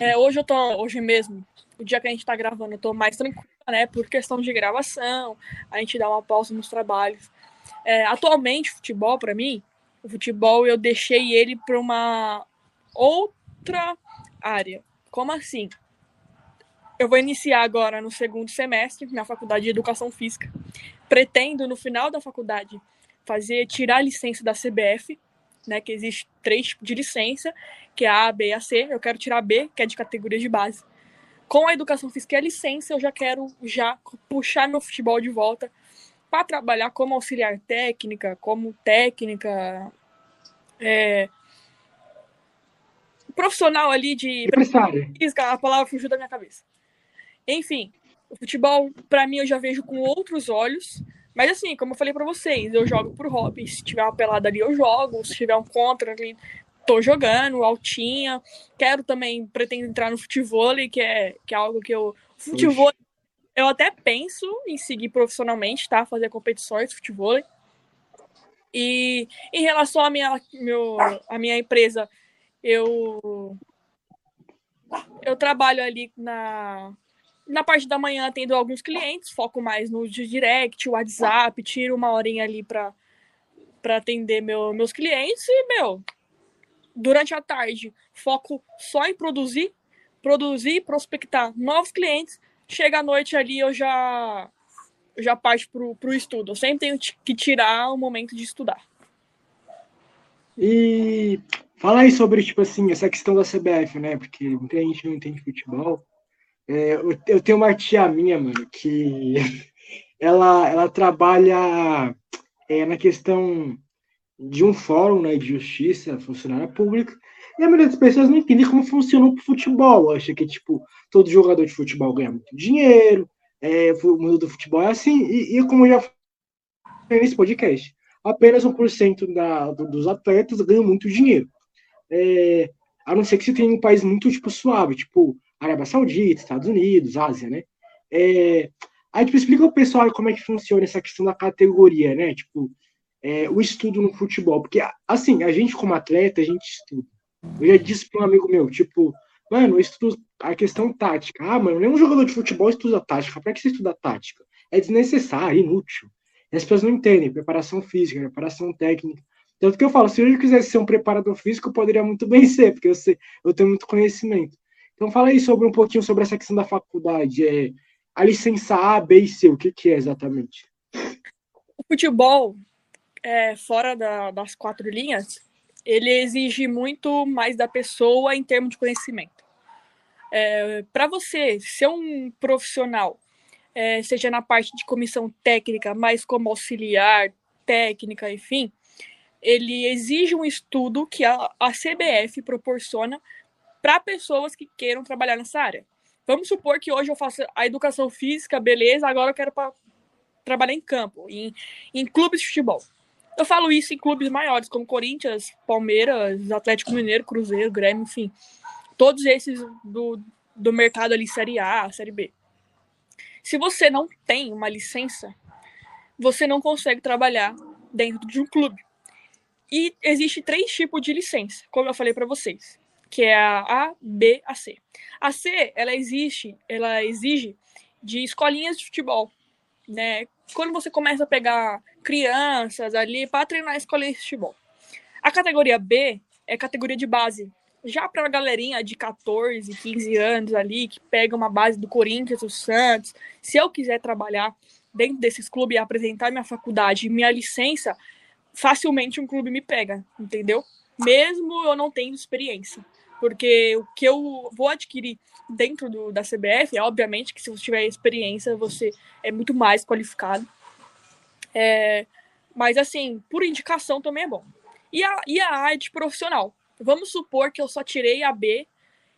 é, hoje eu tô, hoje mesmo, o dia que a gente tá gravando, eu tô mais tranquila, né? Por questão de gravação, a gente dá uma pausa nos trabalhos. É, atualmente, futebol, para mim, o futebol eu deixei ele para uma outra área. Como assim? Eu vou iniciar agora no segundo semestre na faculdade de Educação Física. Pretendo, no final da faculdade, fazer tirar a licença da CBF, né, que existe três tipos de licença, que é a A, B e a C. Eu quero tirar a B, que é de categoria de base com a educação física e a licença, eu já quero já puxar meu futebol de volta para trabalhar como auxiliar técnica, como técnica, é, profissional ali de física, a palavra fugiu da minha cabeça. Enfim, o futebol para mim eu já vejo com outros olhos, mas assim, como eu falei para vocês, eu jogo por hobby, se tiver uma pelada ali eu jogo, se tiver um contra ali tô jogando, altinha. Quero também, pretendo entrar no futebol, que é, que é algo que eu. Futebol, eu até penso em seguir profissionalmente, tá? Fazer competições de futebol. E em relação à minha, meu, à minha empresa, eu. Eu trabalho ali na, na parte da manhã tendo alguns clientes, foco mais no direct, WhatsApp, tiro uma horinha ali para para atender meu, meus clientes e, meu, durante a tarde, foco só em produzir, produzir, prospectar novos clientes. Chega à noite ali, eu já já parto pro, pro estudo. Eu sempre tenho que tirar o momento de estudar. E fala aí sobre, tipo assim, essa questão da CBF, né? Porque muita gente não entende futebol. É, eu, tenho uma tia minha, mano, que [LAUGHS] ela, ela trabalha é, na questão de um fórum né, de justiça, funcionária pública, e a maioria das pessoas não entende como funciona o futebol. Acha que, tipo, todo jogador de futebol ganha muito dinheiro, é, o mundo do futebol é assim, e, e como eu já falei nesse podcast, apenas 1% da, do, dos atletas ganham muito dinheiro. É, a não ser que você tenha um país muito, tipo, suave, tipo, Arábia Saudita, Estados Unidos, Ásia, né? É, aí, tipo, explica ao pessoal como é que funciona essa questão da categoria, né? Tipo, é, o estudo no futebol. Porque, assim, a gente como atleta, a gente estuda. Eu já disse para um amigo meu, tipo, mano, eu estudo a questão tática. Ah, mano, nenhum jogador de futebol estuda tática. Para que você estuda tática? É desnecessário, inútil. E as pessoas não entendem. Preparação física, preparação técnica. Tanto que eu falo, se eu quisesse ser um preparador físico, eu poderia muito bem [LAUGHS] ser, porque eu, sei, eu tenho muito conhecimento. Então fala aí sobre um pouquinho sobre essa questão da faculdade. É, a licença A, B e C, o que, que é exatamente? O futebol, é, fora da, das quatro linhas, ele exige muito mais da pessoa em termos de conhecimento. É, Para você ser um profissional, é, seja na parte de comissão técnica, mas como auxiliar, técnica, enfim, ele exige um estudo que a, a CBF proporciona para pessoas que queiram trabalhar nessa área. Vamos supor que hoje eu faço a educação física, beleza, agora eu quero pra, trabalhar em campo, em, em clubes de futebol. Eu falo isso em clubes maiores, como Corinthians, Palmeiras, Atlético Mineiro, Cruzeiro, Grêmio, enfim. Todos esses do, do mercado ali, Série A, Série B. Se você não tem uma licença, você não consegue trabalhar dentro de um clube. E existe três tipos de licença, como eu falei para vocês, que é a A, B, a C. A C, ela existe, ela exige de escolinhas de futebol, né? Quando você começa a pegar crianças ali para treinar a escola de futebol. A categoria B é categoria de base. Já para a galerinha de 14, 15 anos ali, que pega uma base do Corinthians, do Santos, se eu quiser trabalhar dentro desses clubes e apresentar minha faculdade, minha licença, facilmente um clube me pega, entendeu? mesmo eu não tendo experiência. Porque o que eu vou adquirir dentro do, da CBF é, obviamente, que se você tiver experiência, você é muito mais qualificado. É, mas, assim, por indicação também é bom. E a, e a arte profissional? Vamos supor que eu só tirei a B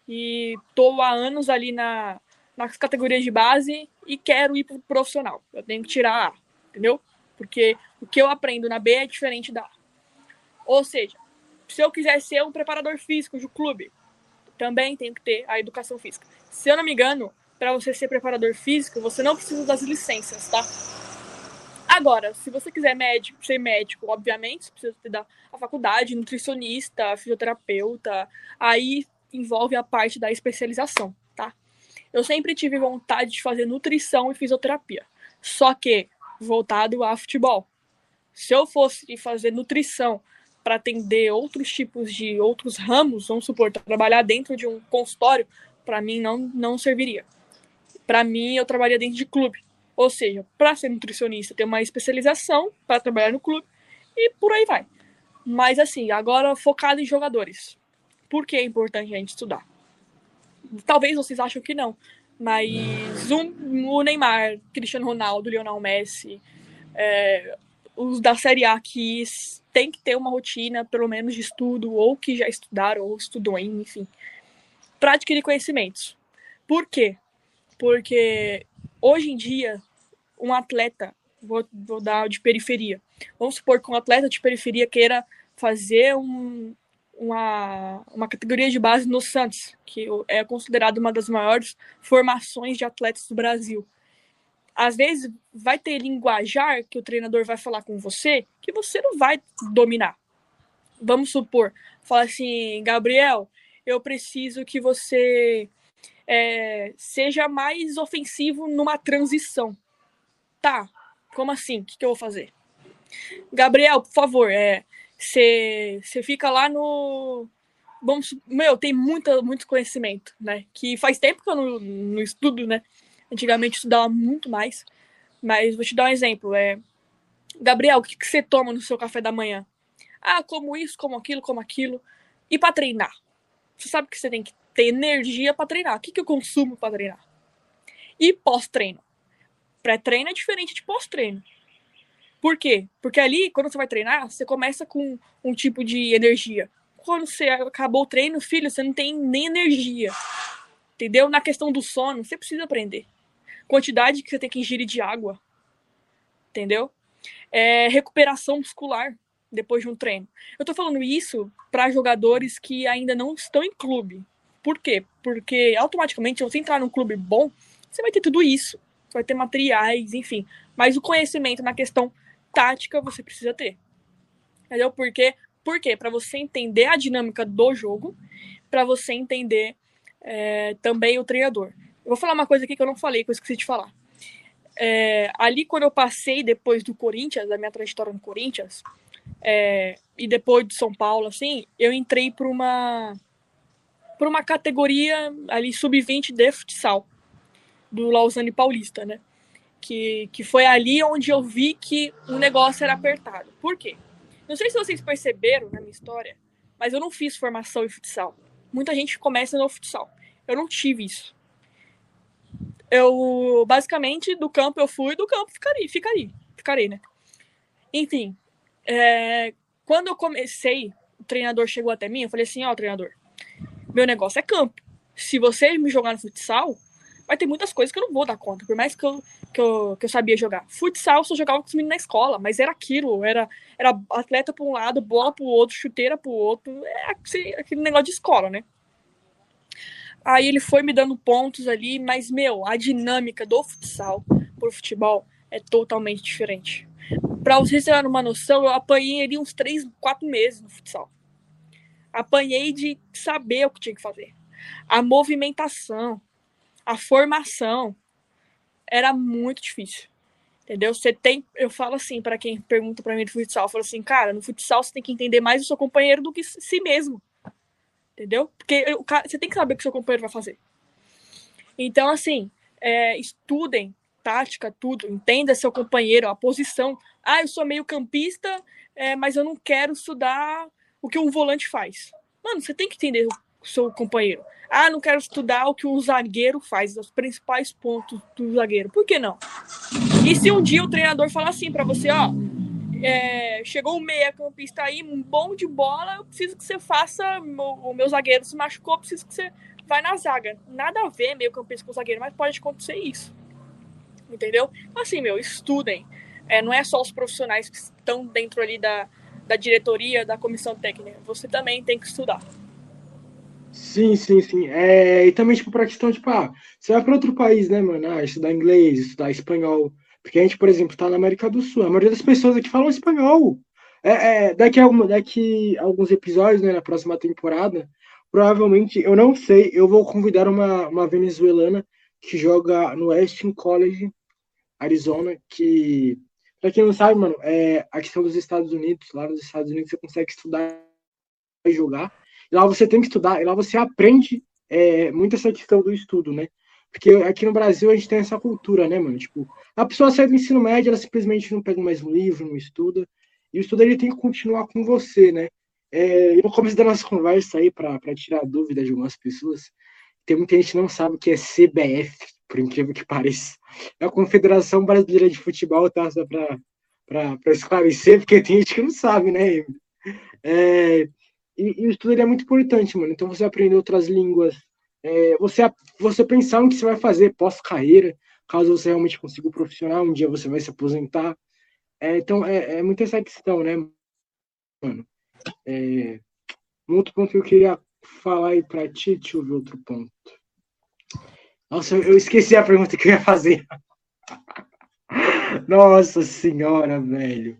e estou há anos ali na, nas categorias de base e quero ir para o profissional. Eu tenho que tirar a A, entendeu? Porque o que eu aprendo na B é diferente da A. Ou seja, se eu quiser ser um preparador físico de clube, também tenho que ter a educação física. Se eu não me engano, para você ser preparador físico, você não precisa das licenças, tá? Agora, se você quiser médico, ser médico, obviamente, você precisa ter da a faculdade, nutricionista, fisioterapeuta, aí envolve a parte da especialização, tá? Eu sempre tive vontade de fazer nutrição e fisioterapia, só que voltado a futebol. Se eu fosse fazer nutrição para atender outros tipos de outros ramos, vamos supor, trabalhar dentro de um consultório, para mim não não serviria. Para mim, eu trabalharia dentro de clube. Ou seja, para ser nutricionista, tem uma especialização para trabalhar no clube e por aí vai. Mas assim, agora focado em jogadores. Por que é importante a gente estudar? Talvez vocês achem que não, mas um, o Neymar, Cristiano Ronaldo, Lionel Messi, é, os da Série A que tem que ter uma rotina, pelo menos de estudo, ou que já estudaram, ou estudou, enfim, para adquirir conhecimentos. Por quê? Porque Hoje em dia, um atleta, vou, vou dar de periferia, vamos supor que um atleta de periferia queira fazer um, uma, uma categoria de base no Santos, que é considerado uma das maiores formações de atletas do Brasil. Às vezes vai ter linguajar que o treinador vai falar com você que você não vai dominar. Vamos supor, fala assim, Gabriel, eu preciso que você é, seja mais ofensivo numa transição. Tá, como assim? O que, que eu vou fazer? Gabriel, por favor, é, você fica lá no. Vamos, meu, tem muita, muito conhecimento, né? Que faz tempo que eu não, não estudo, né? Antigamente estudava muito mais. Mas vou te dar um exemplo. É, Gabriel, o que, que você toma no seu café da manhã? Ah, como isso, como aquilo, como aquilo. E para treinar? Você sabe que você tem que ter energia para treinar. O que, que eu consumo para treinar? E pós-treino. Pré-treino é diferente de pós-treino. Por quê? Porque ali, quando você vai treinar, você começa com um tipo de energia. Quando você acabou o treino, filho, você não tem nem energia. Entendeu? Na questão do sono, você precisa aprender. Quantidade que você tem que ingerir de água. Entendeu? É, recuperação muscular depois de um treino. Eu tô falando isso para jogadores que ainda não estão em clube. Por quê? Porque automaticamente, se você entrar num clube bom, você vai ter tudo isso. Você vai ter materiais, enfim. Mas o conhecimento na questão tática você precisa ter. Entendeu? Porque, por quê? Para você entender a dinâmica do jogo, para você entender é, também o treinador. Eu vou falar uma coisa aqui que eu não falei, que eu esqueci de falar. É, ali, quando eu passei depois do Corinthians, da minha trajetória no Corinthians, é, e depois de São Paulo, assim, eu entrei para uma por uma categoria ali sub-20 de futsal do Lausanne Paulista, né? Que, que foi ali onde eu vi que o negócio era apertado. Por quê? Não sei se vocês perceberam na minha história, mas eu não fiz formação em futsal. Muita gente começa no futsal. Eu não tive isso. Eu, basicamente, do campo eu fui, do campo ficarei, ficarei, ficarei, né? Enfim, é, quando eu comecei, o treinador chegou até mim, eu falei assim, ó, oh, treinador, meu negócio é campo. Se você me jogar no futsal, vai ter muitas coisas que eu não vou dar conta, por mais que eu, que eu, que eu sabia jogar. Futsal só jogava com os meninos na escola, mas era aquilo, era, era atleta para um lado, bola para o outro, chuteira para o outro, é aquele negócio de escola, né? Aí ele foi me dando pontos ali, mas, meu, a dinâmica do futsal pro futebol é totalmente diferente. Pra vocês terem uma noção, eu apanhei ali uns 3, 4 meses no futsal apanhei de saber o que tinha que fazer. A movimentação, a formação era muito difícil. Entendeu? Você tem, eu falo assim para quem pergunta para mim do futsal, eu falo assim, cara, no futsal você tem que entender mais o seu companheiro do que si mesmo. Entendeu? Porque o cara, você tem que saber o que seu companheiro vai fazer. Então, assim, é, estudem tática, tudo, entenda seu companheiro, a posição. Ah, eu sou meio campista, é, mas eu não quero estudar o que um volante faz. Mano, você tem que entender o seu companheiro. Ah, não quero estudar o que o zagueiro faz, os principais pontos do zagueiro. Por que não? E se um dia o treinador falar assim para você, ó, é, chegou um meia campista aí, um bom de bola, eu preciso que você faça, o meu zagueiro se machucou, eu preciso que você vai na zaga. Nada a ver meio campista com zagueiro, mas pode acontecer isso. Entendeu? Assim, meu, estudem. É, não é só os profissionais que estão dentro ali da, da diretoria, da comissão técnica. Você também tem que estudar. Sim, sim, sim. É, e também, tipo, pra questão, tipo, ah, você vai para outro país, né, mano? Ah, estudar inglês, estudar espanhol. Porque a gente, por exemplo, tá na América do Sul. A maioria das pessoas aqui falam espanhol. É, é, daqui, a, daqui a alguns episódios, né, na próxima temporada, provavelmente, eu não sei, eu vou convidar uma, uma venezuelana que joga no Westin College, Arizona, que, pra quem não sabe, mano, é a questão dos Estados Unidos. Lá nos Estados Unidos você consegue estudar e jogar. E lá você tem que estudar, e lá você aprende é, muito essa questão do estudo, né? Porque aqui no Brasil a gente tem essa cultura, né, mano? Tipo, a pessoa sai do ensino médio, ela simplesmente não pega mais um livro, não estuda. E o estudo ele tem que continuar com você, né? É, no começo da nossa conversa aí, para tirar dúvidas de algumas pessoas, tem muita gente que não sabe o que é CBF, por incrível que pareça. É a Confederação Brasileira de Futebol, tá? Só para esclarecer, porque tem gente que não sabe, né? É, e, e o estudo é muito importante, mano. Então você aprender outras línguas, é, você, você pensar no que você vai fazer pós-carreira, caso você realmente consiga o profissional, um dia você vai se aposentar. É, então, é, é muito essa questão, né, mano? É, um outro ponto que eu queria falar aí pra ti, deixa eu ver outro ponto. Nossa, eu esqueci a pergunta que eu ia fazer. [LAUGHS] Nossa senhora, velho.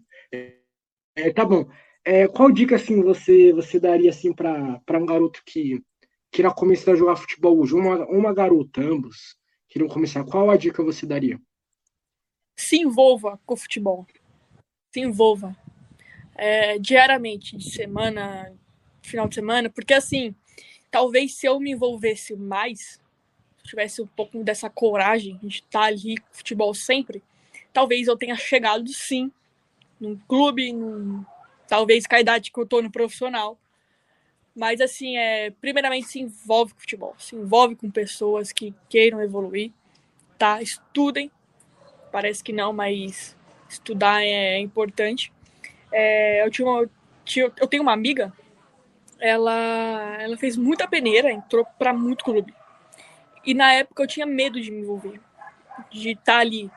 É, tá bom. É, qual dica assim você você daria assim para um garoto que queira começar a jogar futebol hoje, uma, uma garota, ambos, queriam começar, qual a dica você daria? Se envolva com o futebol. Se envolva. É, diariamente, de semana, final de semana, porque assim, talvez se eu me envolvesse mais, se tivesse um pouco dessa coragem de estar ali com futebol sempre, talvez eu tenha chegado sim num clube, num, talvez com a idade que eu tô no profissional, mas, assim, é, primeiramente se envolve com futebol, se envolve com pessoas que queiram evoluir, tá? Estudem, parece que não, mas estudar é importante. É, eu, tinha uma, eu tenho uma amiga, ela, ela fez muita peneira, entrou para muito clube. E na época eu tinha medo de me envolver, de estar tá ali.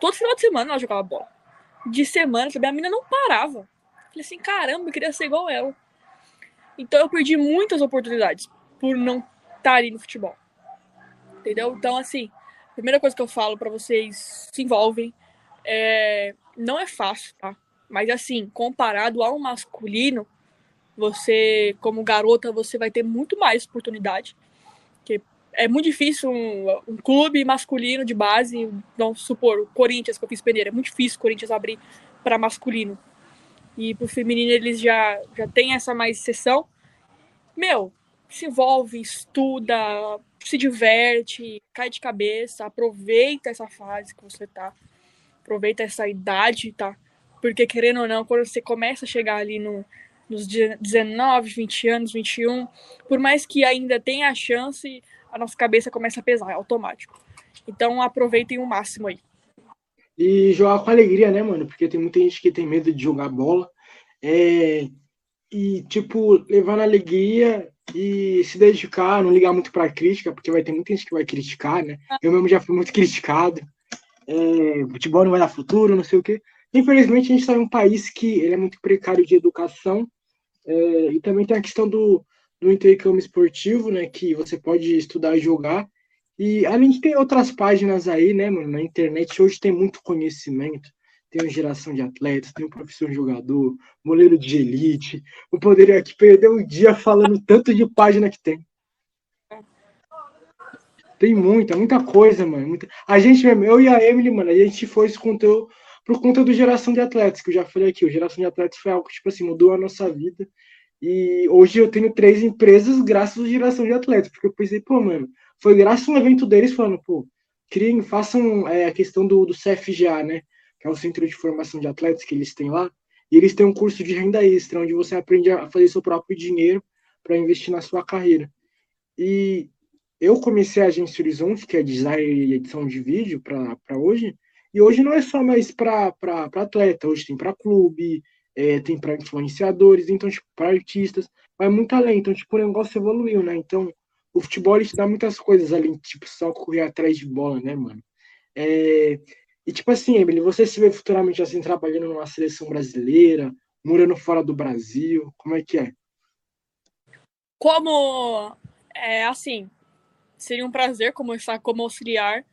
Todo final de semana ela jogava bola. De semana, sabe, a menina não parava. Falei assim, caramba, eu queria ser igual ela. Então eu perdi muitas oportunidades por não estar ali no futebol. Entendeu? Então, assim, a primeira coisa que eu falo para vocês, se envolvem. É, não é fácil, tá? Mas assim, comparado ao masculino, você, como garota, você vai ter muito mais oportunidade. Que é muito difícil um, um, clube masculino de base, vamos supor, o Corinthians, que eu fiz peneira, é muito difícil o Corinthians abrir para masculino e pro feminino eles já, já tem essa mais sessão. Meu, se envolve, estuda, se diverte, cai de cabeça, aproveita essa fase que você tá, aproveita essa idade, tá? Porque querendo ou não, quando você começa a chegar ali no, nos 19, 20 anos, 21, por mais que ainda tenha a chance, a nossa cabeça começa a pesar, é automático. Então aproveitem o máximo aí e jogar com alegria, né, mano? Porque tem muita gente que tem medo de jogar bola. É, e, tipo, levar na alegria e se dedicar, não ligar muito pra crítica, porque vai ter muita gente que vai criticar, né? Eu mesmo já fui muito criticado. É, futebol não vai dar futuro, não sei o quê. Infelizmente, a gente está em um país que ele é muito precário de educação. É, e também tem a questão do, do intercâmbio esportivo, né? Que você pode estudar e jogar. E além de ter outras páginas aí, né, mano, na internet, hoje tem muito conhecimento. Tem uma geração de atletas, tem um professor jogador, moleiro de elite. Eu poderia aqui perder um dia falando tanto de página que tem. Tem muita, muita coisa, mano. Muita... A gente mesmo, eu e a Emily, mano, a gente foi esse conteúdo por conta do Geração de Atletas, que eu já falei aqui. O Geração de Atletas foi algo que, tipo assim, mudou a nossa vida. E hoje eu tenho três empresas graças à Geração de Atletas, porque eu pensei, pô, mano, foi graças a um evento deles falando, pô, criem, façam é, a questão do, do CFGA, né? Que é o Centro de Formação de Atletas que eles têm lá. E eles têm um curso de renda extra, onde você aprende a fazer seu próprio dinheiro para investir na sua carreira. E eu comecei a Agência Horizonte, que é design e edição de vídeo para hoje, e hoje não é só mais para atleta, hoje tem para clube, é, tem para influenciadores, então, tipo, para artistas, vai muito além. Então, tipo, o negócio evoluiu, né? Então, o futebol te dá muitas coisas além, tipo, só correr atrás de bola, né, mano? É, e tipo assim, Emily, você se vê futuramente assim trabalhando numa seleção brasileira, morando fora do Brasil, como é que é? Como é assim, seria um prazer começar como auxiliar,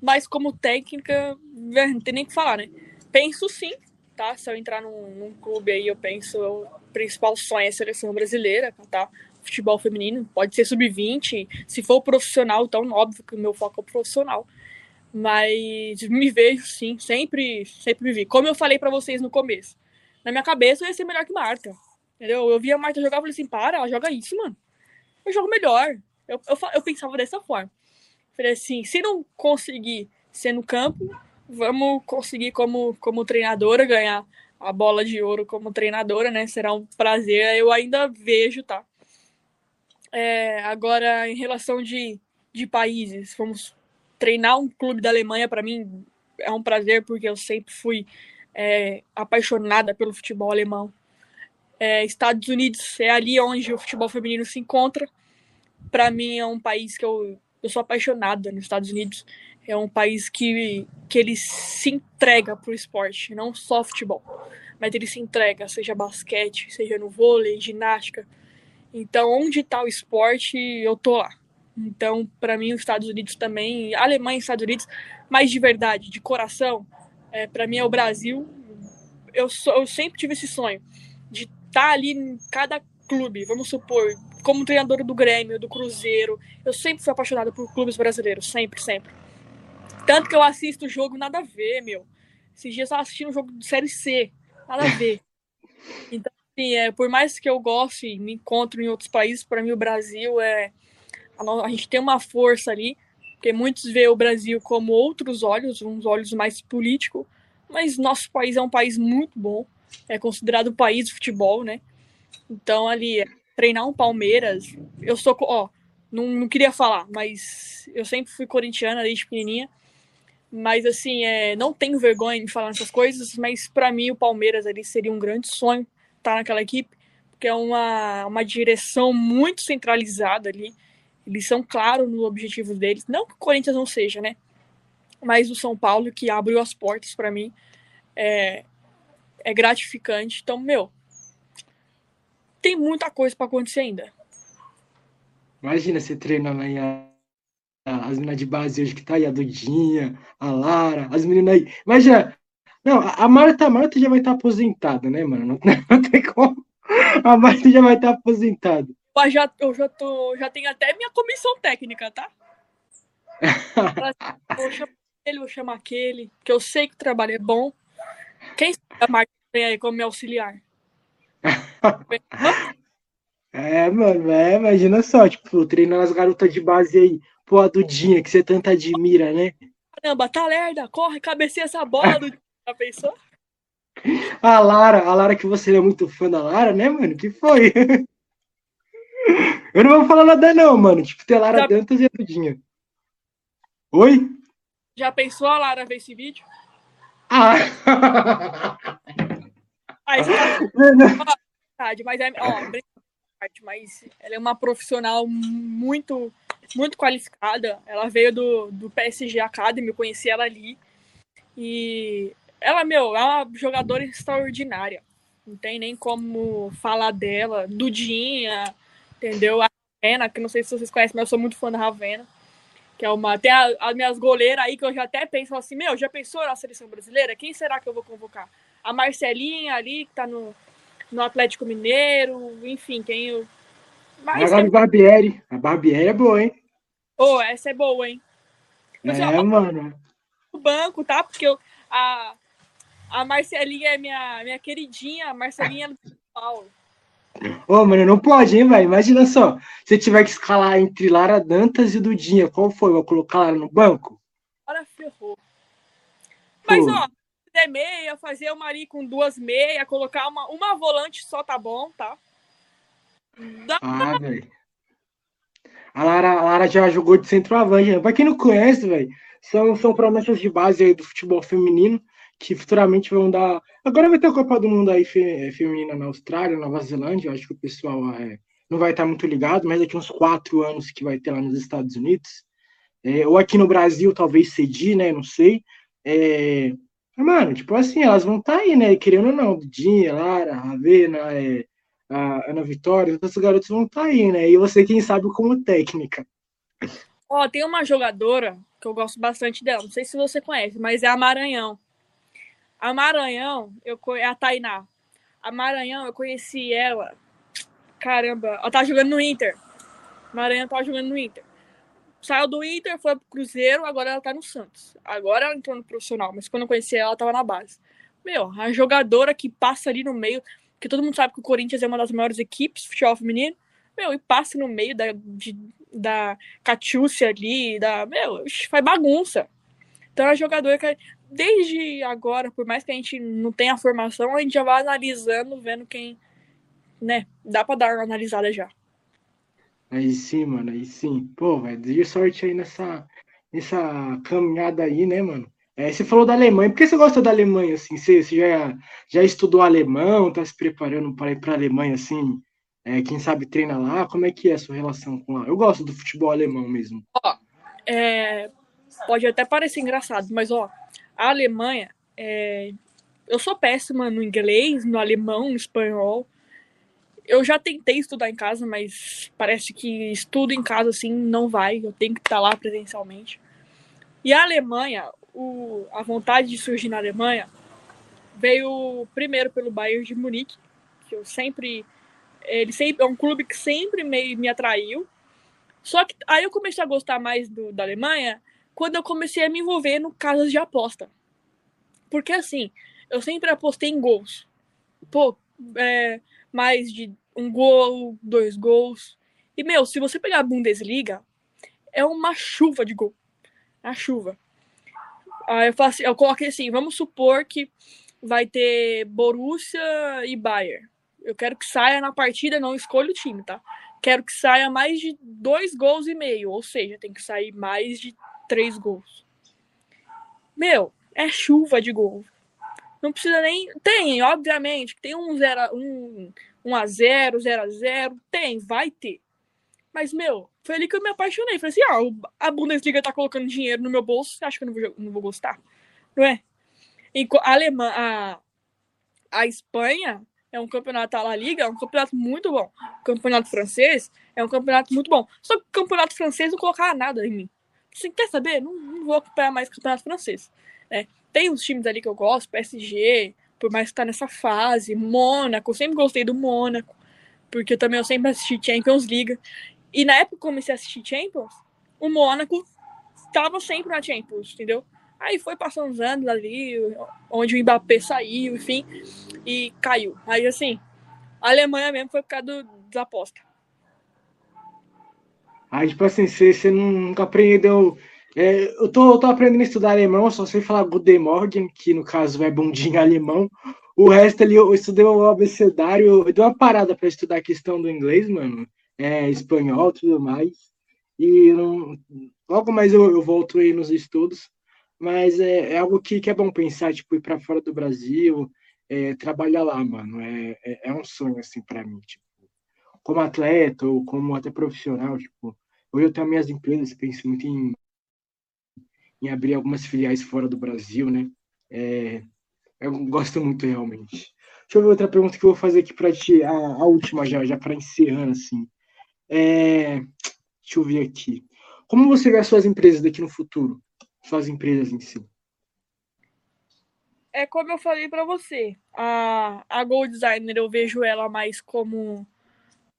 mas como técnica, não tem nem o que falar, né? Penso sim, tá? Se eu entrar num, num clube aí, eu penso, o principal sonho é a seleção brasileira, tá? Futebol feminino, pode ser sub-20, se for profissional, então óbvio que o meu foco é o profissional. Mas me vejo sim, sempre, sempre me vi. Como eu falei para vocês no começo, na minha cabeça eu ia ser melhor que Marta. Entendeu? Eu via a Marta jogar e falei assim: para, ela joga isso, mano. Eu jogo melhor. Eu, eu, eu pensava dessa forma. Falei assim: se não conseguir ser no campo, vamos conseguir como, como treinadora ganhar a bola de ouro como treinadora, né? Será um prazer. Eu ainda vejo, tá? É, agora, em relação de, de países, vamos treinar um clube da Alemanha para mim é um prazer porque eu sempre fui é, apaixonada pelo futebol alemão. É, Estados Unidos é ali onde o futebol feminino se encontra. Para mim é um país que eu, eu sou apaixonada nos Estados Unidos. É um país que, que ele se entrega pro esporte, não só futebol, mas ele se entrega, seja basquete, seja no vôlei, ginástica. Então, onde está o esporte, eu tô lá. Então, para mim, os Estados Unidos também, Alemanha e Estados Unidos, mais de verdade, de coração, é, para mim é o Brasil. Eu, sou, eu sempre tive esse sonho de estar tá ali em cada clube, vamos supor, como treinadora do Grêmio, do Cruzeiro. Eu sempre fui apaixonada por clubes brasileiros, sempre, sempre. Tanto que eu assisto o jogo nada a ver, meu. Esses dias eu assistindo um jogo de Série C, nada a ver. Então, [LAUGHS] assim, é, por mais que eu goste me encontro em outros países, para mim o Brasil é a, gente tem uma força ali, porque muitos veem o Brasil como outros olhos, uns olhos mais políticos, mas nosso país é um país muito bom, é considerado o país do futebol, né? Então, ali, treinar um Palmeiras, eu sou, ó, não, não queria falar, mas eu sempre fui corintiana desde pequenininha, mas assim, é, não tenho vergonha de falar essas coisas, mas para mim o Palmeiras ali seria um grande sonho estar naquela equipe, porque é uma, uma direção muito centralizada ali, eles são claros no objetivo deles. Não que o Corinthians não seja, né? Mas o São Paulo, que abriu as portas para mim, é, é gratificante. Então, meu, tem muita coisa para acontecer ainda. Imagina você treinando aí a, a, as meninas de base hoje que tá aí, a Dudinha, a Lara, as meninas aí. Imagina. Não, a Marta, a Marta já vai estar tá aposentada, né, mano? [LAUGHS] Não, tem como. A Marta já vai estar tá aposentada. Mas já, eu já, tô, já tenho até minha comissão técnica, tá? [LAUGHS] vou chamar ele, vou chamar aquele, que eu sei que o trabalho é bom. Quem sabe a Marta vem aí como me auxiliar? é, mano, é, imagina só, tipo, treinando as garotas de base aí, pô, a Dudinha, que você tanto admira, né? Caramba, tá lerda, corre, cabeceia essa bola, Dudinha, [LAUGHS] já pensou? A Lara, a Lara que você é muito fã da Lara, né, mano? Que foi? Eu não vou falar nada, não, mano. Tipo, tem a Lara Já... Dantas e a Dudinha. Oi? Já pensou a Lara ver esse vídeo? Ah! Aí tá... [LAUGHS] mas é. Ó, mas ela é uma profissional muito, muito qualificada. Ela veio do, do PSG Academy, eu conheci ela ali. E ela, meu, é uma jogadora extraordinária. Não tem nem como falar dela. Dudinha, entendeu? A Ravena, que não sei se vocês conhecem, mas eu sou muito fã da Ravena. Que é uma. Tem a, as minhas goleiras aí que eu já até penso assim, meu, já pensou na seleção brasileira? Quem será que eu vou convocar? A Marcelinha ali, que tá no, no Atlético Mineiro, enfim, quem eu. Mas, a Gabi Barbieri. A Barbieri é boa, hein? Ô, oh, essa é boa, hein? Mas, é, ó, mano. O banco, tá? Porque eu, a, a Marcelinha é minha, minha queridinha, a Marcelinha é do São Paulo. Ô, mano, não pode, hein, velho? Imagina só. Se tiver que escalar entre Lara Dantas e Dudinha, qual foi? Vou colocar Lara no banco? Agora ferrou. Mas, Pô. ó, fizer meia, fazer uma ali com duas meias, colocar uma, uma volante só tá bom, tá? Dá ah, velho. A Lara, a Lara já jogou de centroavante. Né? Pra quem não conhece, velho, são, são promessas de base aí do futebol feminino que futuramente vão dar. Agora vai ter a Copa do Mundo aí fe... feminina na Austrália, Nova Zelândia. Eu acho que o pessoal é... não vai estar muito ligado, mas daqui uns quatro anos que vai ter lá nos Estados Unidos. É... ou aqui no Brasil, talvez cedir, né? Não sei. É... Mano, tipo assim, elas vão estar tá aí, né? Querendo ou não, Dinha, Lara, Ravena, é, a Ana Vitória, todos os garotos vão estar tá aí, né? E você, quem sabe, como técnica. Ó, tem uma jogadora que eu gosto bastante dela, não sei se você conhece, mas é a Maranhão. A Maranhão, eu é a Tainá. A Maranhão, eu conheci ela. Caramba, ela tá jogando no Inter. Maranhão tá jogando no Inter saiu do Inter, foi pro Cruzeiro, agora ela tá no Santos. Agora ela entrou no profissional, mas quando eu conheci ela, ela tava na base. Meu, a jogadora que passa ali no meio, que todo mundo sabe que o Corinthians é uma das maiores equipes, futebol feminino, meu, e passa no meio da, de, da Catiúcia ali, da, meu, faz bagunça. Então é a jogadora que, desde agora, por mais que a gente não tenha formação, a gente já vai analisando, vendo quem, né, dá pra dar uma analisada já. Aí sim, mano, aí sim. Pô, velho, de sorte aí nessa, nessa caminhada aí, né, mano? É, você falou da Alemanha. Por que você gosta da Alemanha, assim? Você, você já, já estudou alemão, tá se preparando para ir para a Alemanha, assim? É, quem sabe treina lá? Como é que é a sua relação com lá? Eu gosto do futebol alemão mesmo. Ó, é, pode até parecer engraçado, mas ó, a Alemanha, é, eu sou péssima no inglês, no alemão, no espanhol eu já tentei estudar em casa, mas parece que estudo em casa assim não vai. Eu tenho que estar lá presencialmente. E a Alemanha, o, a vontade de surgir na Alemanha veio primeiro pelo Bayern de Munique, que eu sempre ele sempre é um clube que sempre me, me atraiu. Só que aí eu comecei a gostar mais do, da Alemanha quando eu comecei a me envolver no casas de aposta. Porque assim, eu sempre apostei em gols. Pô, é, mais de um gol, dois gols. E, meu, se você pegar a Bundesliga, é uma chuva de gol. A chuva. Aí eu, faço, eu coloquei assim, vamos supor que vai ter Borussia e Bayern. Eu quero que saia na partida, não escolho o time, tá? Quero que saia mais de dois gols e meio, ou seja, tem que sair mais de três gols. Meu, é chuva de gol. Não precisa nem. Tem, obviamente, tem um 0 um, um a 0 0 a 0 Tem, vai ter. Mas, meu, foi ali que eu me apaixonei. Falei assim: ah, a Bundesliga tá colocando dinheiro no meu bolso, acho que eu não vou, não vou gostar? Não é? A Alemã, a, a Espanha é um campeonato, a La Liga é um campeonato muito bom. O campeonato francês é um campeonato muito bom. Só que o campeonato francês não colocava nada em mim. Você quer saber? Não, não vou acompanhar mais campeonato francês. É. Tem uns times ali que eu gosto, PSG, por mais que tá nessa fase, Mônaco, eu sempre gostei do Mônaco, porque também eu sempre assisti Champions League. E na época que eu comecei a assistir Champions, o Mônaco tava sempre na Champions, entendeu? Aí foi passando uns anos ali, onde o Mbappé saiu, enfim, e caiu. Aí assim, a Alemanha mesmo foi por causa do, aposta. Aí, tipo assim, você, você nunca aprendeu é, eu, tô, eu tô aprendendo a estudar alemão, só sei falar Guten Morgen, que no caso é bundinho alemão. O resto ali eu estudei o abecedário, eu dei uma parada para estudar a questão do inglês, mano, é, espanhol tudo mais. E não, logo mais eu, eu, volto aí nos estudos, mas é, é algo que, que, é bom pensar, tipo, ir para fora do Brasil, é, trabalhar lá, mano. É, é, é um sonho, assim, para mim, tipo, como atleta ou como até profissional, tipo, hoje eu tenho minhas empresas, penso muito em em abrir algumas filiais fora do Brasil, né? É, eu gosto muito realmente. Deixa eu ver outra pergunta que eu vou fazer aqui para ti, a, a, última já, já para encerrar assim. É, deixa eu ver aqui. Como você vê as suas empresas daqui no futuro? Suas empresas em si? É como eu falei para você, a, a Gold Designer eu vejo ela mais como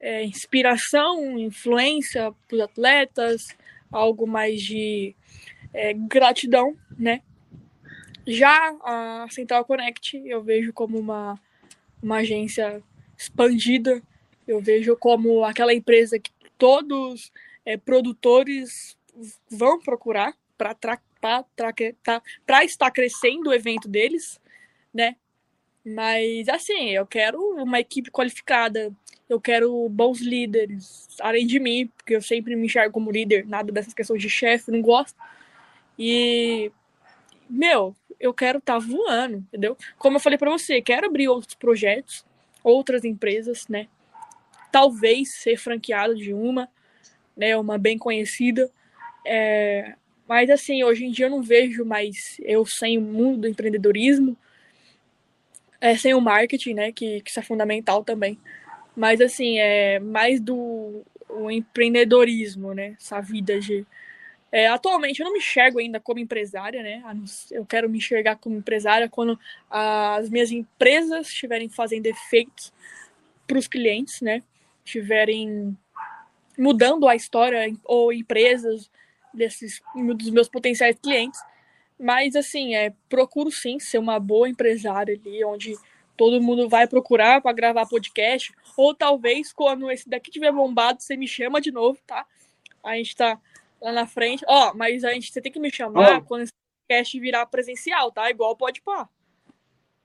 é, inspiração, influência para os atletas, algo mais de é, gratidão, né? Já a Central Connect eu vejo como uma, uma agência expandida, eu vejo como aquela empresa que todos é, produtores vão procurar para estar crescendo o evento deles. né? Mas assim, eu quero uma equipe qualificada, eu quero bons líderes, além de mim, porque eu sempre me enxergo como líder, nada dessas questões de chefe, não gosto. E meu, eu quero estar tá voando, entendeu? Como eu falei para você, quero abrir outros projetos, outras empresas, né? Talvez ser franqueado de uma, né? Uma bem conhecida. É... Mas assim, hoje em dia eu não vejo mais eu sem o mundo do empreendedorismo, é, sem o marketing, né? Que, que isso é fundamental também. Mas assim, é mais do o empreendedorismo, né? Essa vida de é, atualmente eu não me enxergo ainda como empresária, né? Eu quero me enxergar como empresária quando as minhas empresas estiverem fazendo efeitos para os clientes, né? Estiverem mudando a história ou empresas desses dos meus potenciais clientes. Mas assim, é, procuro sim ser uma boa empresária ali, onde todo mundo vai procurar para gravar podcast, ou talvez quando esse daqui tiver bombado, você me chama de novo, tá? A gente tá lá na frente. Ó, oh, mas a gente você tem que me chamar oh. quando esse podcast virar presencial, tá? Igual pode pá.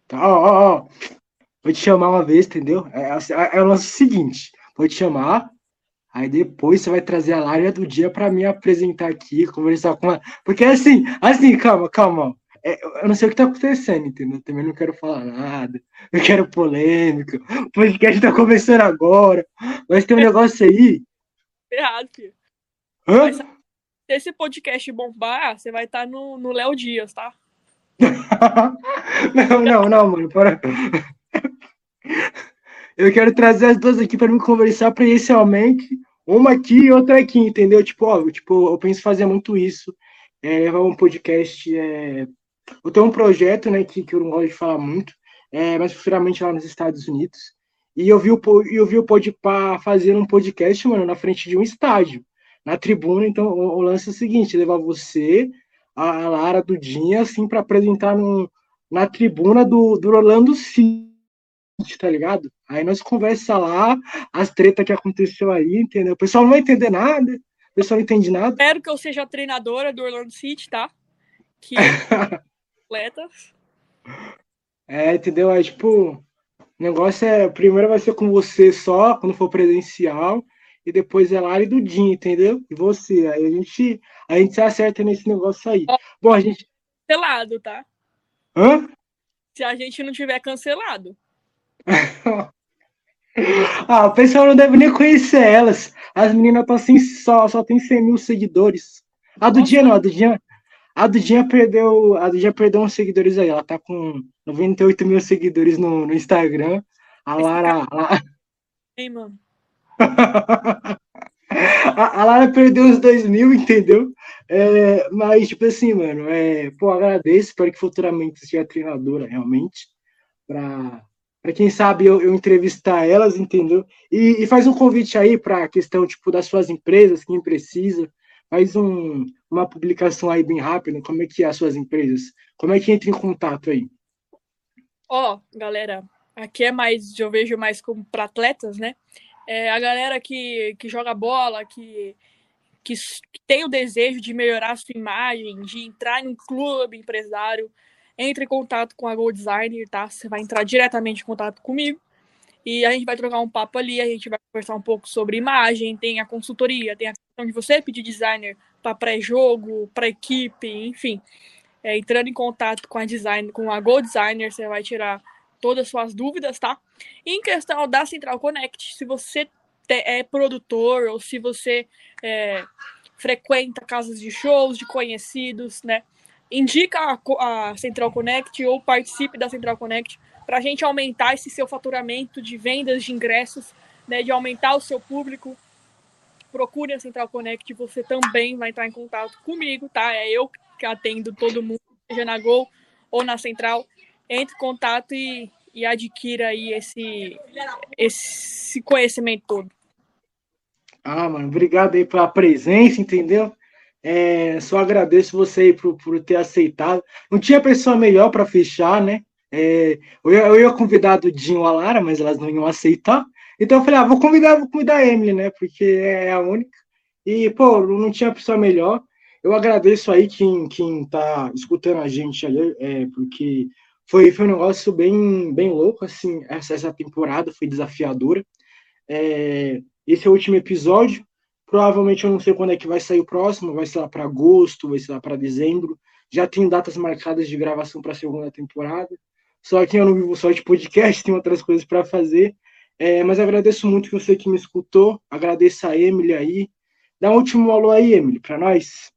Tá, ó, ó, ó. Vou te chamar uma vez, entendeu? É, é, é o nosso seguinte: vou te chamar, aí depois você vai trazer a lária do dia para me apresentar aqui, conversar com ela. Porque assim, assim, calma, calma. É, eu não sei o que tá acontecendo, entendeu? Também não quero falar nada, não quero polêmica. O podcast tá começando agora, mas tem um negócio aí. Errado, filho. Hã? Mas, se esse podcast bombar, você vai estar tá no, no Léo Dias, tá? [LAUGHS] não, não, não, mano. Para. Eu quero trazer as duas aqui para me conversar presencialmente. Uma aqui e outra aqui, entendeu? Tipo, ó, tipo, eu penso fazer muito isso. É, levar um podcast. É... Eu tenho um projeto, né, que, que eu não gosto de falar muito, é, mas futuramente lá nos Estados Unidos. E eu vi o, eu vi o Podpah fazendo um podcast, mano, na frente de um estádio na tribuna. Então, o, o lance é o seguinte: levar você, a, a Lara Dudinha, assim, para apresentar no, na tribuna do, do Orlando City, tá ligado? Aí nós conversa lá, as tretas que aconteceu aí, entendeu? O pessoal não vai entender nada, o pessoal não entende nada. Espero que eu seja a treinadora do Orlando City, tá? Que [LAUGHS] atletas. É, entendeu? Aí, tipo, o negócio é. Primeiro vai ser com você só, quando for presencial e depois é Lara e Dudinho, entendeu? E você. Aí a gente, a gente se acerta nesse negócio aí. Bom, a gente. Cancelado, tá? Hã? Se a gente não tiver cancelado. [LAUGHS] [LAUGHS] ah, o pessoal não deve nem conhecer elas. As meninas estão assim, só, só tem 100 mil seguidores. A do dia não, a do dia. A Dudinha perdeu. A Dudinha perdeu uns seguidores aí. Ela tá com 98 mil seguidores no, no Instagram. A Lara. A Ei, mano [LAUGHS] a, a Lara perdeu uns dois mil, entendeu? É, mas, tipo assim, mano, é, pô, agradeço, espero que futuramente seja treinadora, realmente, para para quem sabe eu, eu, entrevistar elas, entendeu? E, e faz um convite aí para a questão tipo das suas empresas, quem precisa, faz um, uma publicação aí bem rápida, como é que é as suas empresas, como é que entra em contato aí? Ó, oh, galera, aqui é mais, eu vejo mais como para atletas, né? é, a galera que, que joga bola, que, que, que, tem o desejo de melhorar a sua imagem, de entrar em um clube empresário, entre em contato com a Gold Designer, tá? Você vai entrar diretamente em contato comigo e a gente vai trocar um papo ali, a gente vai conversar um pouco sobre imagem, tem a consultoria, tem a questão de você pedir designer para pré-jogo, para equipe, enfim. É, entrando em contato com a design, com a Gold Designer, você vai tirar todas as suas dúvidas, tá? E em questão da Central Connect, se você é produtor ou se você é, frequenta casas de shows de conhecidos, né? Indica a, a Central Connect ou participe da Central Connect para a gente aumentar esse seu faturamento de vendas de ingressos, né? De aumentar o seu público. Procure a Central Connect, você também vai entrar em contato comigo, tá? É eu que atendo todo mundo, seja na Gol ou na Central entre em contato e, e adquira aí esse, esse conhecimento todo. Ah, mano, obrigado aí pela presença, entendeu? É, só agradeço você aí por, por ter aceitado. Não tinha pessoa melhor para fechar, né? É, eu, eu ia convidar a Dudinho a Lara, mas elas não iam aceitar. Então eu falei, ah, vou convidar, vou convidar a Emily, né? Porque é a única. E, pô, não tinha pessoa melhor. Eu agradeço aí quem, quem tá escutando a gente aí, é, porque foi, foi um negócio bem, bem louco, assim, essa, essa temporada foi desafiadora. É, esse é o último episódio. Provavelmente eu não sei quando é que vai sair o próximo, vai ser lá para agosto, vai ser lá para dezembro. Já tem datas marcadas de gravação para a segunda temporada. Só que eu não vivo só de podcast, [LAUGHS] tem outras coisas para fazer. É, mas agradeço muito você que me escutou. Agradeço a Emily aí. Dá um último alô aí, Emily, para nós.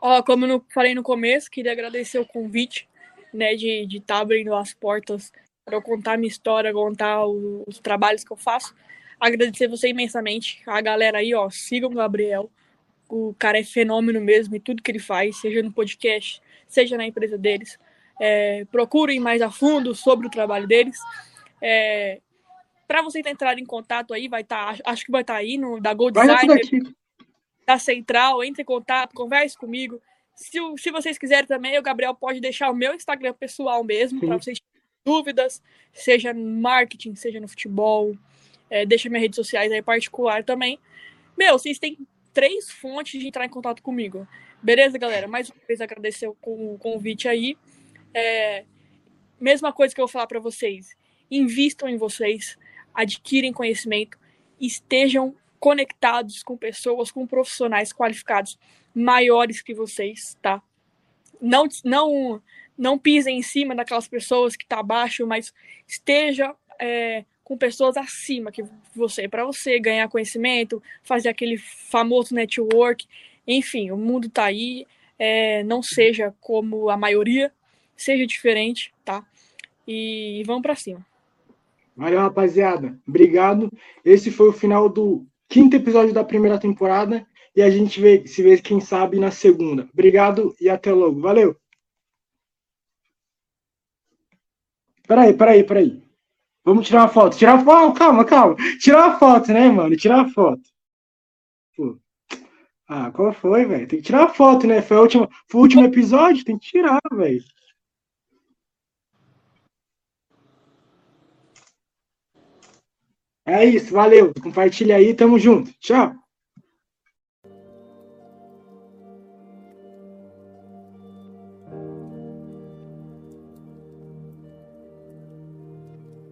Ó, como eu falei no começo, queria agradecer o convite, né, de estar tá abrindo as portas para eu contar minha história, contar os, os trabalhos que eu faço. Agradecer você imensamente, a galera aí, ó, sigam o Gabriel. O cara é fenômeno mesmo em tudo que ele faz, seja no podcast, seja na empresa deles. É, procurem mais a fundo sobre o trabalho deles. É, para você entrar em contato aí, vai estar, tá, acho que vai estar tá aí no da Gold Design, da Central, entre em contato, converse comigo. Se, se vocês quiserem também, o Gabriel pode deixar o meu Instagram pessoal mesmo, para vocês terem dúvidas, seja no marketing, seja no futebol. É, deixa minhas redes sociais aí particular também. Meu, vocês têm três fontes de entrar em contato comigo. Beleza, galera? Mais uma vez agradecer o convite aí. É, mesma coisa que eu vou falar para vocês. Invistam em vocês adquirem conhecimento, estejam conectados com pessoas, com profissionais qualificados maiores que vocês, tá? Não, não, não pisem em cima daquelas pessoas que tá abaixo, mas esteja é, com pessoas acima que você, para você ganhar conhecimento, fazer aquele famoso network, enfim, o mundo tá aí, é, não seja como a maioria, seja diferente, tá? E vamos para cima. Valeu, rapaziada. Obrigado. Esse foi o final do quinto episódio da primeira temporada. E a gente vê, se vê, quem sabe, na segunda. Obrigado e até logo. Valeu. Peraí, peraí, peraí. Vamos tirar uma foto. Tirar foto. Oh, calma, calma. Tirar uma foto, né, mano? Tirar uma foto. Pô. Ah, qual foi, velho? Tem que tirar a foto, né? Foi, a última, foi o último episódio, tem que tirar, velho. É isso, valeu. Compartilha aí, tamo junto. Tchau.